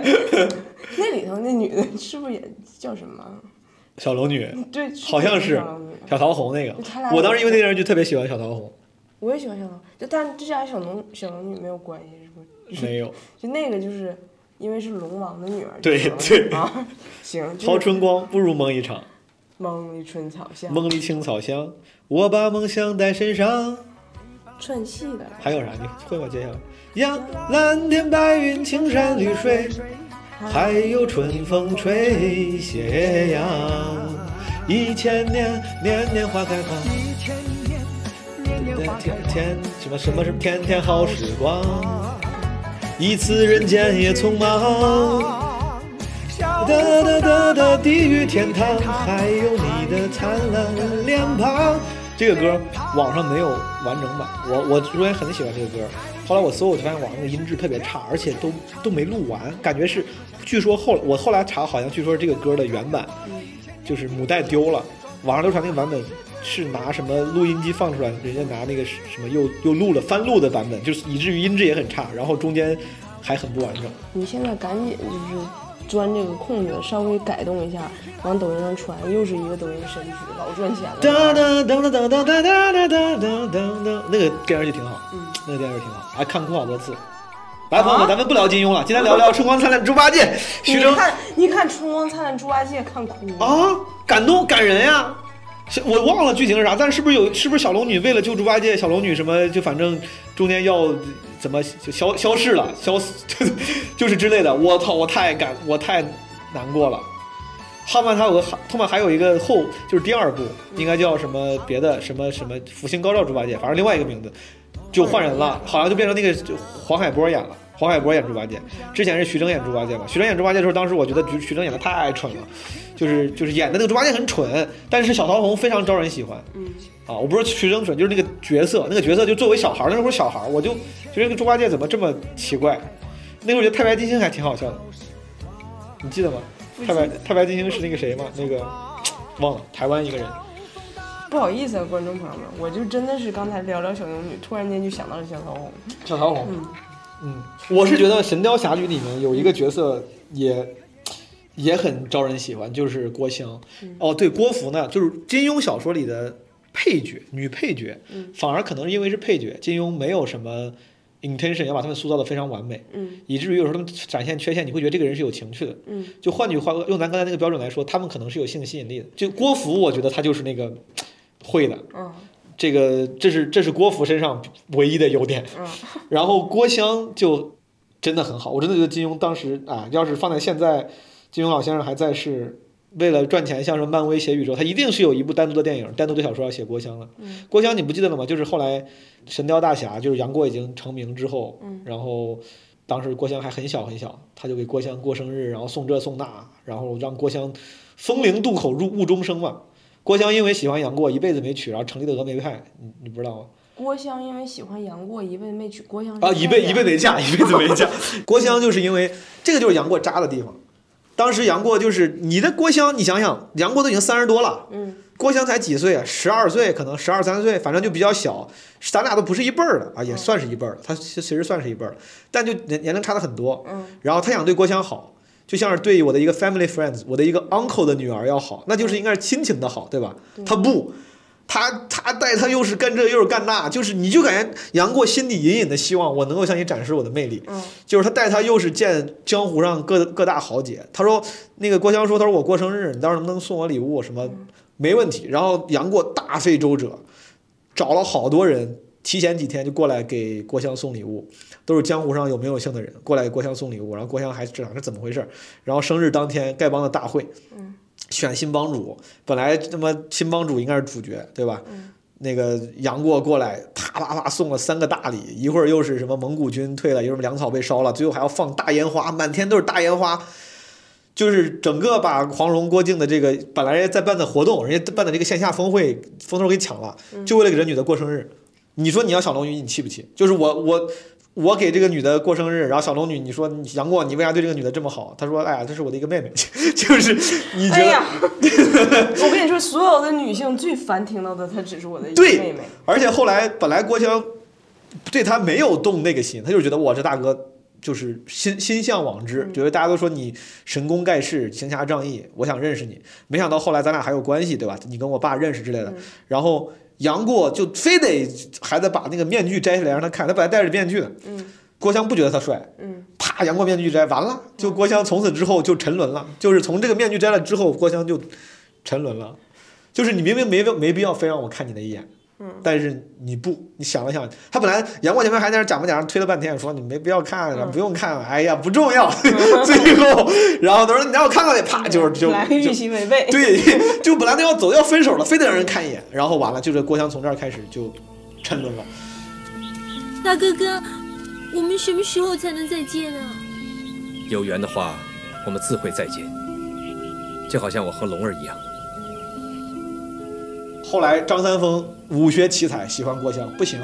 那里头那女的是不是也叫什么？小龙女对，好像是小桃红那个我当时因为那电视剧特别喜欢小桃红，我也喜欢小龙，就但这俩小龙小龙女没有关系，是不是？没有。就那个就是因为是龙王的女儿，对就对啊，行，就是好春光，不如梦一场。梦里春草香，梦里青草香，我把梦想带身上。串戏的，还有啥？你会吗？接下来，呀，蓝天白云，青山绿水，还有春风吹斜阳。一千年，年年花开放。一天一年，年年天天什么什么是天天好时光？一次人间也匆忙。哒哒哒哒，地狱天堂，还有你的灿烂脸庞。这个歌网上没有完整版，我我之前很喜欢这个歌，后来我搜我就发现网上的音质特别差，而且都都没录完，感觉是，据说后我后来查好像据说这个歌的原版就是母带丢了，网上流传那个版本是拿什么录音机放出来，人家拿那个什么又又录了翻录的版本，就是以至于音质也很差，然后中间还很不完整。你现在赶紧就是钻这个空子，稍微改动一下，往抖音上传，又是一个抖音神曲，老赚钱了。哒哒哒哒哒哒哒哒哒哒哒哒，那个电视剧挺好，嗯那个电视剧挺好，还看哭好多次。来，朋友们，咱们不聊金庸了，今天聊聊《春光灿烂猪八戒》，徐峥你看，你看《春光灿烂猪八戒》看哭了啊，感动感人呀！小我忘了剧情是啥，但是不是有是不是小龙女为了救猪八戒，小龙女什么就反正中间要怎么就消消逝了，消死 就是之类的。我操，我太感我太难过了。后面还有个后面还有一个后就是第二部，应该叫什么别的什么什么福星高照猪八戒，反正另外一个名字就换人了，好像就变成那个黄海波演了。黄海波演猪八戒，之前是徐峥演猪八戒嘛？徐峥演猪八戒的时候，当时我觉得徐徐峥演的太蠢了，就是就是演的那个猪八戒很蠢，但是小桃红非常招人喜欢。嗯，啊，我不是徐峥蠢，就是那个角色，那个角色就作为小孩儿，那时候小孩儿，我就觉得那个猪八戒怎么这么奇怪？那时候觉得太白金星还挺好笑的，你记得吗？太白太白金星是那个谁吗？那个忘了，台湾一个人。不好意思啊，观众朋友们，我就真的是刚才聊聊小龙女，突然间就想到了小桃红。小桃红，嗯，我是觉得《神雕侠侣》里面有一个角色也也很招人喜欢，就是郭襄。哦，对，郭芙呢，就是金庸小说里的配角，女配角，嗯反而可能是因为是配角，金庸没有什么 intention 要把他们塑造的非常完美，嗯以至于有时候他们展现缺陷，你会觉得这个人是有情趣的。嗯就换句话，用咱刚才那个标准来说，他们可能是有性吸引力的。就郭芙，我觉得她就是那个会的，嗯这个这是这是郭芙身上唯一的优点。嗯 然后郭襄就真的很好，我真的觉得金庸当时啊，要是放在现在，金庸老先生还在世，为了赚钱，像是漫威写宇宙，他一定是有一部单独的电影、单独的小说要写郭襄了。嗯郭襄你不记得了吗？就是后来《神雕大侠》，就是杨过已经成名之后，嗯然后当时郭襄还很小很小，他就给郭襄过生日，然后送这送那，然后让郭襄风铃渡口入雾中生嘛。郭襄因为喜欢杨过，一辈子没娶，然后成立了峨眉派，你你不知道吗？郭襄因为喜欢杨过，一辈子没娶郭襄啊，一辈骗一辈子没嫁，一辈子没嫁。郭襄就是因为这个就是杨过渣的地方。当时杨过就是你的郭襄，你想想，杨过都已经三十多了，嗯郭襄才几岁啊？十二岁，可能十二三岁，反正就比较小，咱俩都不是一辈儿的啊，也算是一辈儿的。他其实算是一辈儿的，但就年年龄差的很多。嗯然后他想对郭襄好，就像是对我的一个 family friends，我的一个 uncle 的女儿要好，那就是应该是亲情的好，对吧？他不，他他带他又是干这又是干那，就是你就感觉杨过心底隐隐的希望我能够向你展示我的魅力，嗯就是他带他又是见江湖上各各大豪杰，他说那个郭襄说，他说我过生日，你到时候能不能送我礼物什么？没问题。然后杨过大费周折，找了好多人，提前几天就过来给郭襄送礼物，都是江湖上有名有姓的人过来给郭襄送礼物，然后郭襄还知道是怎么回事儿。然后生日当天，丐帮的大会，嗯选新帮主，本来他妈新帮主应该是主角，对吧？嗯那个杨过过来，啪啪啪送了三个大礼，一会儿又是什么蒙古军退了，一会儿粮草被烧了，最后还要放大烟花，满天都是大烟花，就是整个把黄蓉、郭靖的这个本来在办的活动，人家办的这个线下峰会风头给抢了，就为了给这女的过生日。你说你要小龙女，你气不气？就是我我我给这个女的过生日，然后小龙女，你说你杨过，你为啥对这个女的这么好？她说，哎呀，这是我的一个妹妹，就是你觉得。哎呀，我跟你说，所有的女性最烦听到的，她只是我的一个妹妹。而且后来本来郭襄对她没有动那个心，他就觉得我这大哥就是心心向往之，觉得大家都说你神功盖世、行侠仗义，我想认识你。没想到后来咱俩还有关系，对吧？你跟我爸认识之类的。然后杨过就非得还得把那个面具摘下来让他看，他本来戴着面具的。嗯郭襄不觉得他帅，嗯啪，杨过面具摘，完了，就郭襄从此之后就沉沦了，就是从这个面具摘了之后，郭襄就沉沦了。就是你明明没没必要非让我看你那一眼，嗯但是你不，你想了想，他本来杨过前面还在那假模假样推了半天，说你没必要看，嗯不用看，哎呀不重要。最后，然后他说你让我看看呗，啪就是就来个预就期违背。对，就本来都要走要分手了，非得让人看一眼，然后完了，就这郭襄从这儿开始就沉沦了。大哥哥，我们什么时候才能再见啊？有缘的话，我们自会再见。就好像我和龙儿一样。后来张三丰武学奇才，喜欢郭襄，不行，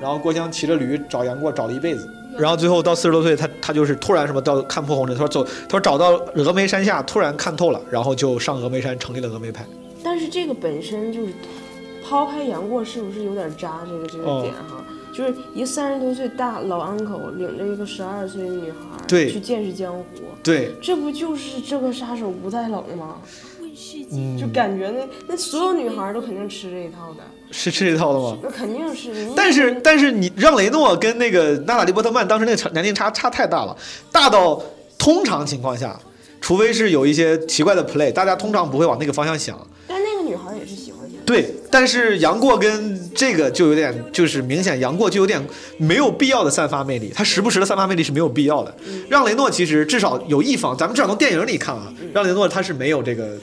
然后郭襄骑着驴找杨过找了一辈子，然后最后到四十多岁，他他就是突然什么到看破红尘，他说走，他说找到峨眉山下，突然看透了，然后就上峨眉山成立了峨眉派。但是这个本身就是抛开杨过是不是有点渣这个这个哦。点哈，就是一三十多岁大老 uncle 领着一个十二岁的女孩去见识江湖，对，这不就是这个杀手不太冷吗？嗯，就感觉那那所有女孩都肯定吃这一套的，是吃这套的吗？那肯定是。但是但是你让雷诺跟那个娜塔莉波特曼当时那个年龄差差太大了，大到通常情况下，除非是有一些奇怪的 play，大家通常不会往那个方向想。但那个女孩也是喜欢他。对，但是杨过跟这个就有点，就是明显杨过就有点没有必要的散发魅力，他时不时的散发魅力是没有必要的。让雷诺其实至少有一方，咱们至少从电影里看啊，让雷诺他是没有这个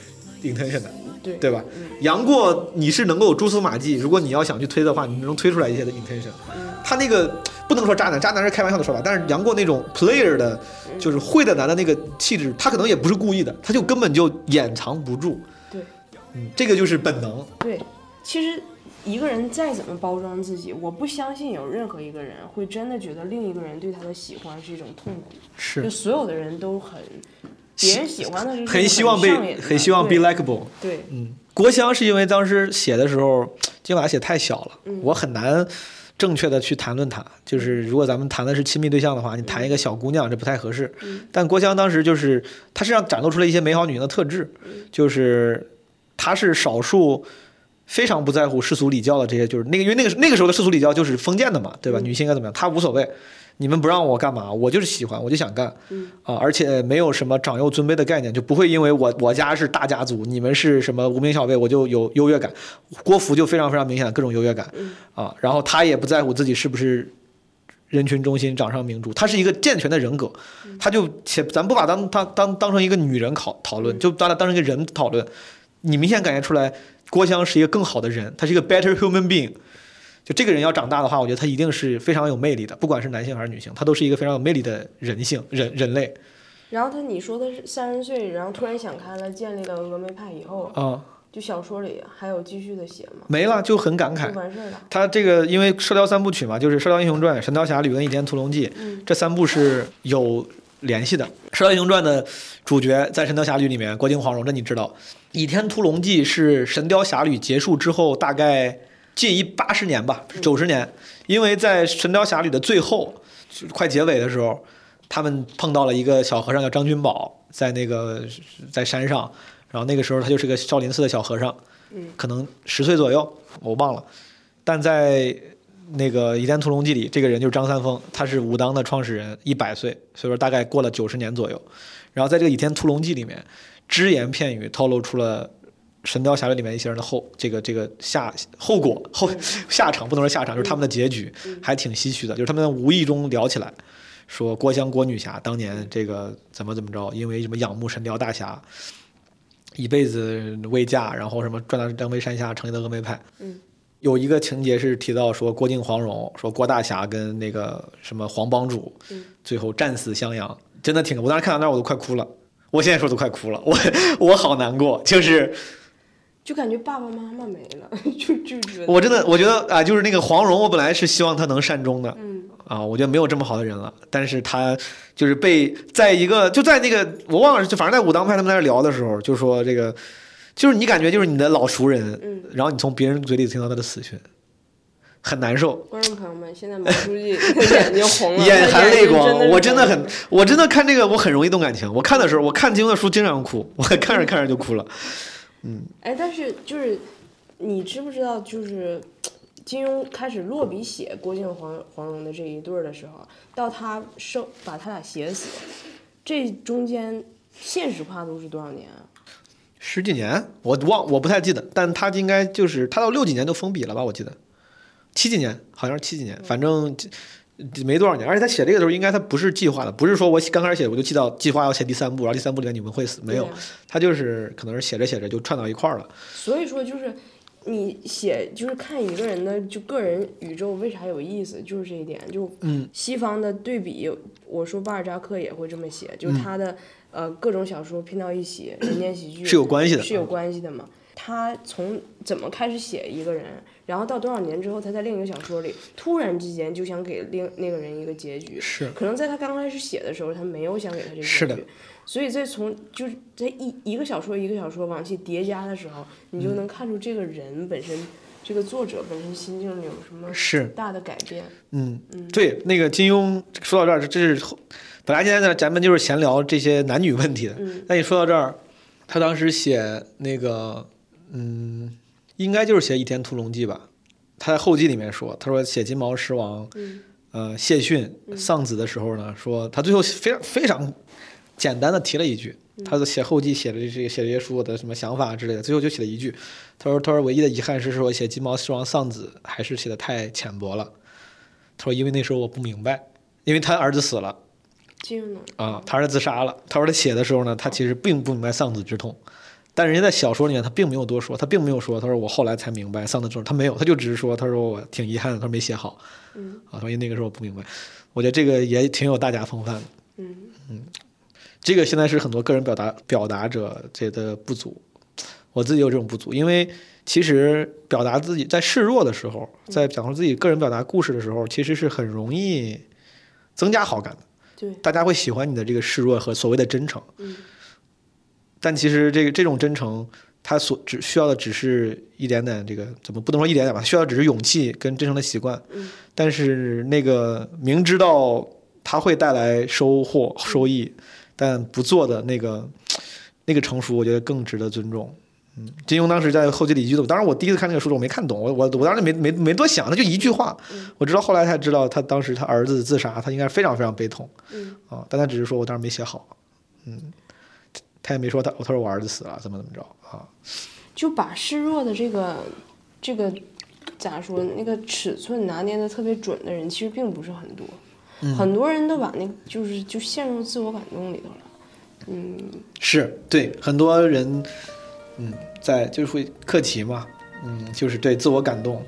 intention 的，对对吧？杨过你是能够有蛛丝马迹，如果你要想去推的话，你能推出来一些的 intention。他那个不能说渣男，渣男是开玩笑的说法，但是杨过那种 player 的，就是会的男的那个气质，他可能也不是故意的，他就根本就掩藏不住。对，嗯，这个就是本能。对，其实一个人再怎么包装自己，我不相信有任何一个人会真的觉得另一个人对他的喜欢是一种痛苦。是就所有的人都很别人喜欢的是很希望被很希望 be likable。对，嗯，国香是因为当时写的时候，金马写太小了，嗯我很难正确的去谈论它。就是如果咱们谈的是亲密对象的话，你谈一个小姑娘，这不太合适。嗯但郭襄当时就是她身上展露出了一些美好女性的特质，就是她是少数。非常不在乎世俗礼教的这些，就是那个，因为那个那个时候的世俗礼教就是封建的嘛，对吧？女性应该怎么样，她无所谓，你们不让我干嘛，我就是喜欢，我就想干，啊，而且没有什么长幼尊卑的概念，就不会因为我我家是大家族，你们是什么无名小辈，我就有优越感。郭芙就非常非常明显的各种优越感，啊，然后他也不在乎自己是不是人群中心、掌上明珠，她是一个健全的人格，她就且咱不把当当当当成一个女人考讨论，就把她当成一个人讨论，你明显感觉出来，郭襄是一个更好的人，她是一个 better human being。就这个人要长大的话，我觉得他一定是非常有魅力的，不管是男性还是女性，他都是一个非常有魅力的人性人人类然后他你说的是三十岁，然后突然想开了，建立了峨眉派以后，啊、就小说里还有继续的写吗？没了就很感慨。完事儿了。他这个因为《射雕三部曲》嘛，就是《射雕英雄传》《神雕侠侣》跟《倚天屠龙记》嗯这三部是有联系的。《射雕英雄传》的主角在《神雕侠侣》里面，郭靖、黄蓉，这你知道。《倚天屠龙记》是《神雕侠侣》结束之后大概近一八十年吧，九十年，因为在《神雕侠侣》的最后，快结尾的时候，他们碰到了一个小和尚叫张君宝，在那个在山上，然后那个时候他就是个少林寺的小和尚，嗯可能十岁左右，我忘了。但在那个《倚天屠龙记》里，这个人就是张三丰，他是武当的创始人，一百岁，所以说大概过了九十年左右。然后在这个《倚天屠龙记》里面，只言片语透露出了《神雕侠侣》里面一些人的后这个这个下后果后下场，不能说下场，就是他们的结局，还挺唏嘘的。就是他们无意中聊起来，说郭襄郭女侠当年这个怎么怎么着，因为什么仰慕神雕大侠，一辈子未嫁，然后什么转到张飞山下成立了峨眉派。嗯，有一个情节是提到说郭靖、黄蓉，说郭大侠跟那个什么黄帮主，嗯最后战死襄阳，真的挺，我当时看到那儿我都快哭了。我现在说都快哭了，我 我好难过，就是就感觉爸爸妈妈没了，就就觉得我真的我觉得啊，就是那个黄蓉，我本来是希望她能善终的，嗯啊，我觉得没有这么好的人了。但是他就是被在一个就在那个我忘了，就反正在武当派他们在那聊的时候，就说这个就是你感觉就是你的老熟人，嗯然后你从别人嘴里听到他的死讯，很难受，观众朋友们，现在毛书记 眼睛红了，眼含泪光。真我真的很，我真的看这个我很容易动感情。我看的时候，我看金庸的书经常哭，我看着看着就哭了。嗯，哎，但是就是你知不知道，就是金庸开始落笔写郭靖黄黄蓉的这一对儿的时候，到他生把他俩写死，这中间现实跨度是多少年啊？十几年，我忘我不太记得，但他应该就是他到六几年就封笔了吧？我记得七几年，好像是七几年，反正这没多少年。而且他写这个的时候，应该他不是计划的，不是说我刚开始写我就记到计划要写第三部，然后第三部里面你们会死，没有他就是可能是写着写着就串到一块儿了。所以说，就是你写，就是看一个人的就个人宇宙为啥有意思，就是这一点。就嗯西方的对比，我说巴尔扎克也会这么写，就嗯他的、呃各种小说拼到一起，人间喜剧是有关系的是有关系的嘛。他从怎么开始写一个人，然后到多少年之后，他在另一个小说里突然之间就想给另那个人一个结局，是。可能在他刚开始写的时候，他没有想给他这个结局，是的。所以在从就是在一一个小说一个小说往起叠加的时候，你就嗯能看出这个人本身，这个作者本身心境里有什么是。大的改变。嗯，嗯。对，那个金庸说到这儿，这是后本来今天呢咱们就是闲聊这些男女问题的，嗯。那你说到这儿，他当时写那个，嗯，应该就是写《倚天屠龙记》吧？他在后记里面说，他说写金毛狮王，嗯呃，谢逊丧子的时候呢，说他最后非常非常简单的提了一句，他的写后记写的这些写这些书的什么想法之类的，最后就写了一句，他说他说唯一的遗憾是说写金毛狮王丧子还是写的太浅薄了，他说因为那时候我不明白，因为他儿子死了。啊，他儿子自杀了。他说他写的时候呢，他其实并不明白丧子之痛，但人家在小说里面他并没有多说，他并没有说，他说我后来才明白丧子之痛，他没有，他就只是说，他说我挺遗憾的，他说没写好，嗯啊，所以那个时候我不明白。我觉得这个也挺有大家风范的，嗯这个现在是很多个人表达表达者这的不足，我自己有这种不足，因为其实表达自己在示弱的时候，在讲述自己个人表达故事的时候，其实是很容易增加好感的。对，大家会喜欢你的这个示弱和所谓的真诚。嗯但其实这个这种真诚，他所只需要的只是一点点这个怎么不能说一点点吧，需要只是勇气跟真诚的习惯。嗯。但是那个明知道他会带来收获收益，但不做的那个那个成熟，我觉得更值得尊重。嗯，金庸当时在后记里一句，当然我第一次看那个书我没看懂，我我我当时没没没多想，他就一句话，我知道后来才知道他当时他儿子自杀，他应该非常非常悲痛，嗯。啊，但他只是说我当时没写好，嗯，他也没说他他说我儿子死了怎么怎么着啊，就把示弱的这个这个咋说那个尺寸拿捏的特别准的人，其实并不是很多，嗯很多人都把那就是就陷入自我感动里头了。嗯，是对很多人，嗯，在就是会客气嘛，嗯，就是对自我感动，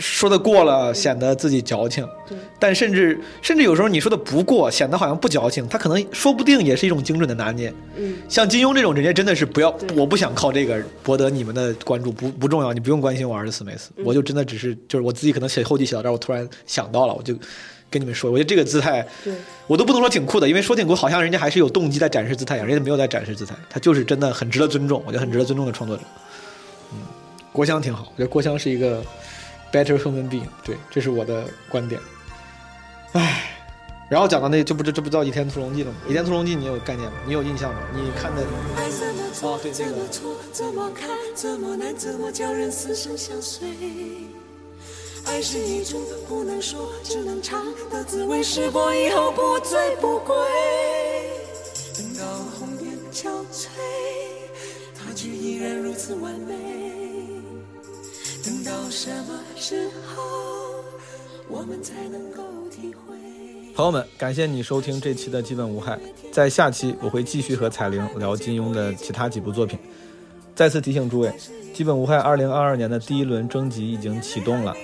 说的过了显得自己矫情，对，但甚至甚至有时候你说的不过，显得好像不矫情，他可能说不定也是一种精准的拿捏。嗯，像金庸这种人家真的是不要，我不想靠这个博得你们的关注，不不重要，你不用关心我儿子死没死，我就真的只是就是我自己可能写后记写到这儿，我突然想到了，我就跟你们说，我觉得这个姿态，对，我都不能说挺酷的，因为说挺酷，好像人家还是有动机在展示姿态一样，人家没有在展示姿态，他就是真的很值得尊重，我觉得很值得尊重的创作者。嗯，郭襄挺好，我觉得郭襄是一个 better human being，对，这是我的观点。唉，然后讲到那这不这这不叫《倚天屠龙记》了吗？《倚天屠龙记》你有概念吗？你有印象吗？你看的？爱是一种不能说，只能尝的滋味，试过以后不醉不归。等到红颜憔悴，他却依然如此完美。等到什么时候，我们才能够体会？朋友们，感谢你收听这期的基本无害。在下期我会继续和彩玲聊金庸的其他几部作品。再次提醒诸位，基本无害2022年的第一轮征集已经启动了，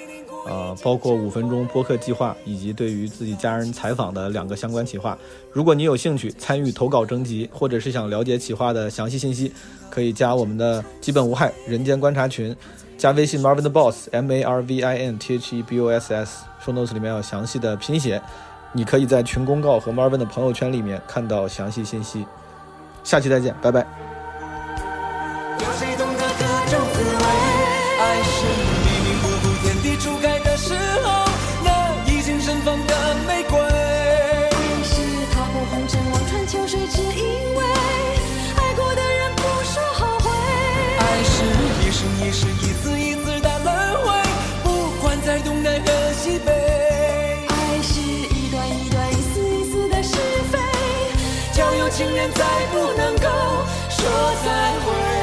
呃，包括五分钟播客计划以及对于自己家人采访的两个相关企划。如果你有兴趣参与投稿征集，或者是想了解企划的详细信息，可以加我们的基本无害人间观察群，加微信 Marvin 的 Boss M A R V I N T H E B O S S，说 notes 里面有详细的拼写。你可以在群公告和 Marvin 的朋友圈里面看到详细信息。下期再见，拜拜。情人再不能够说再会。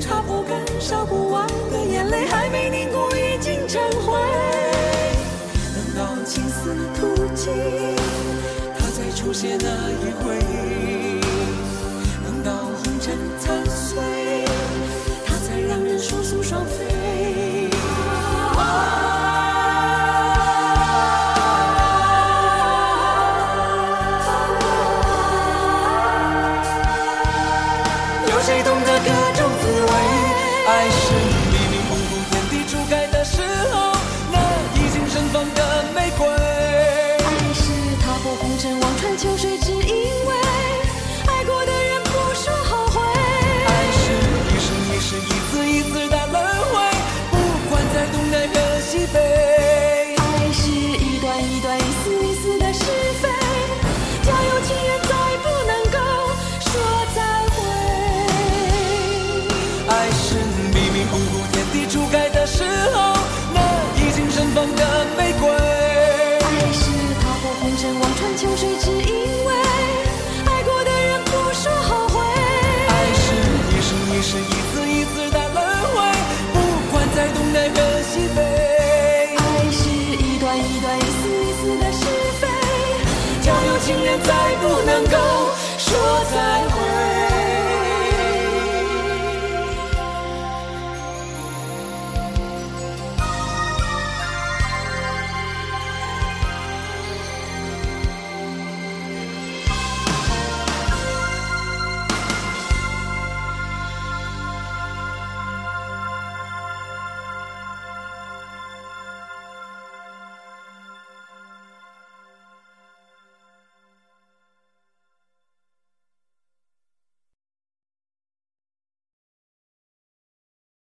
擦不干、烧不完的眼泪，还没凝固已经成灰。等到青丝吐尽，它再出现那一回；再不能够说再会。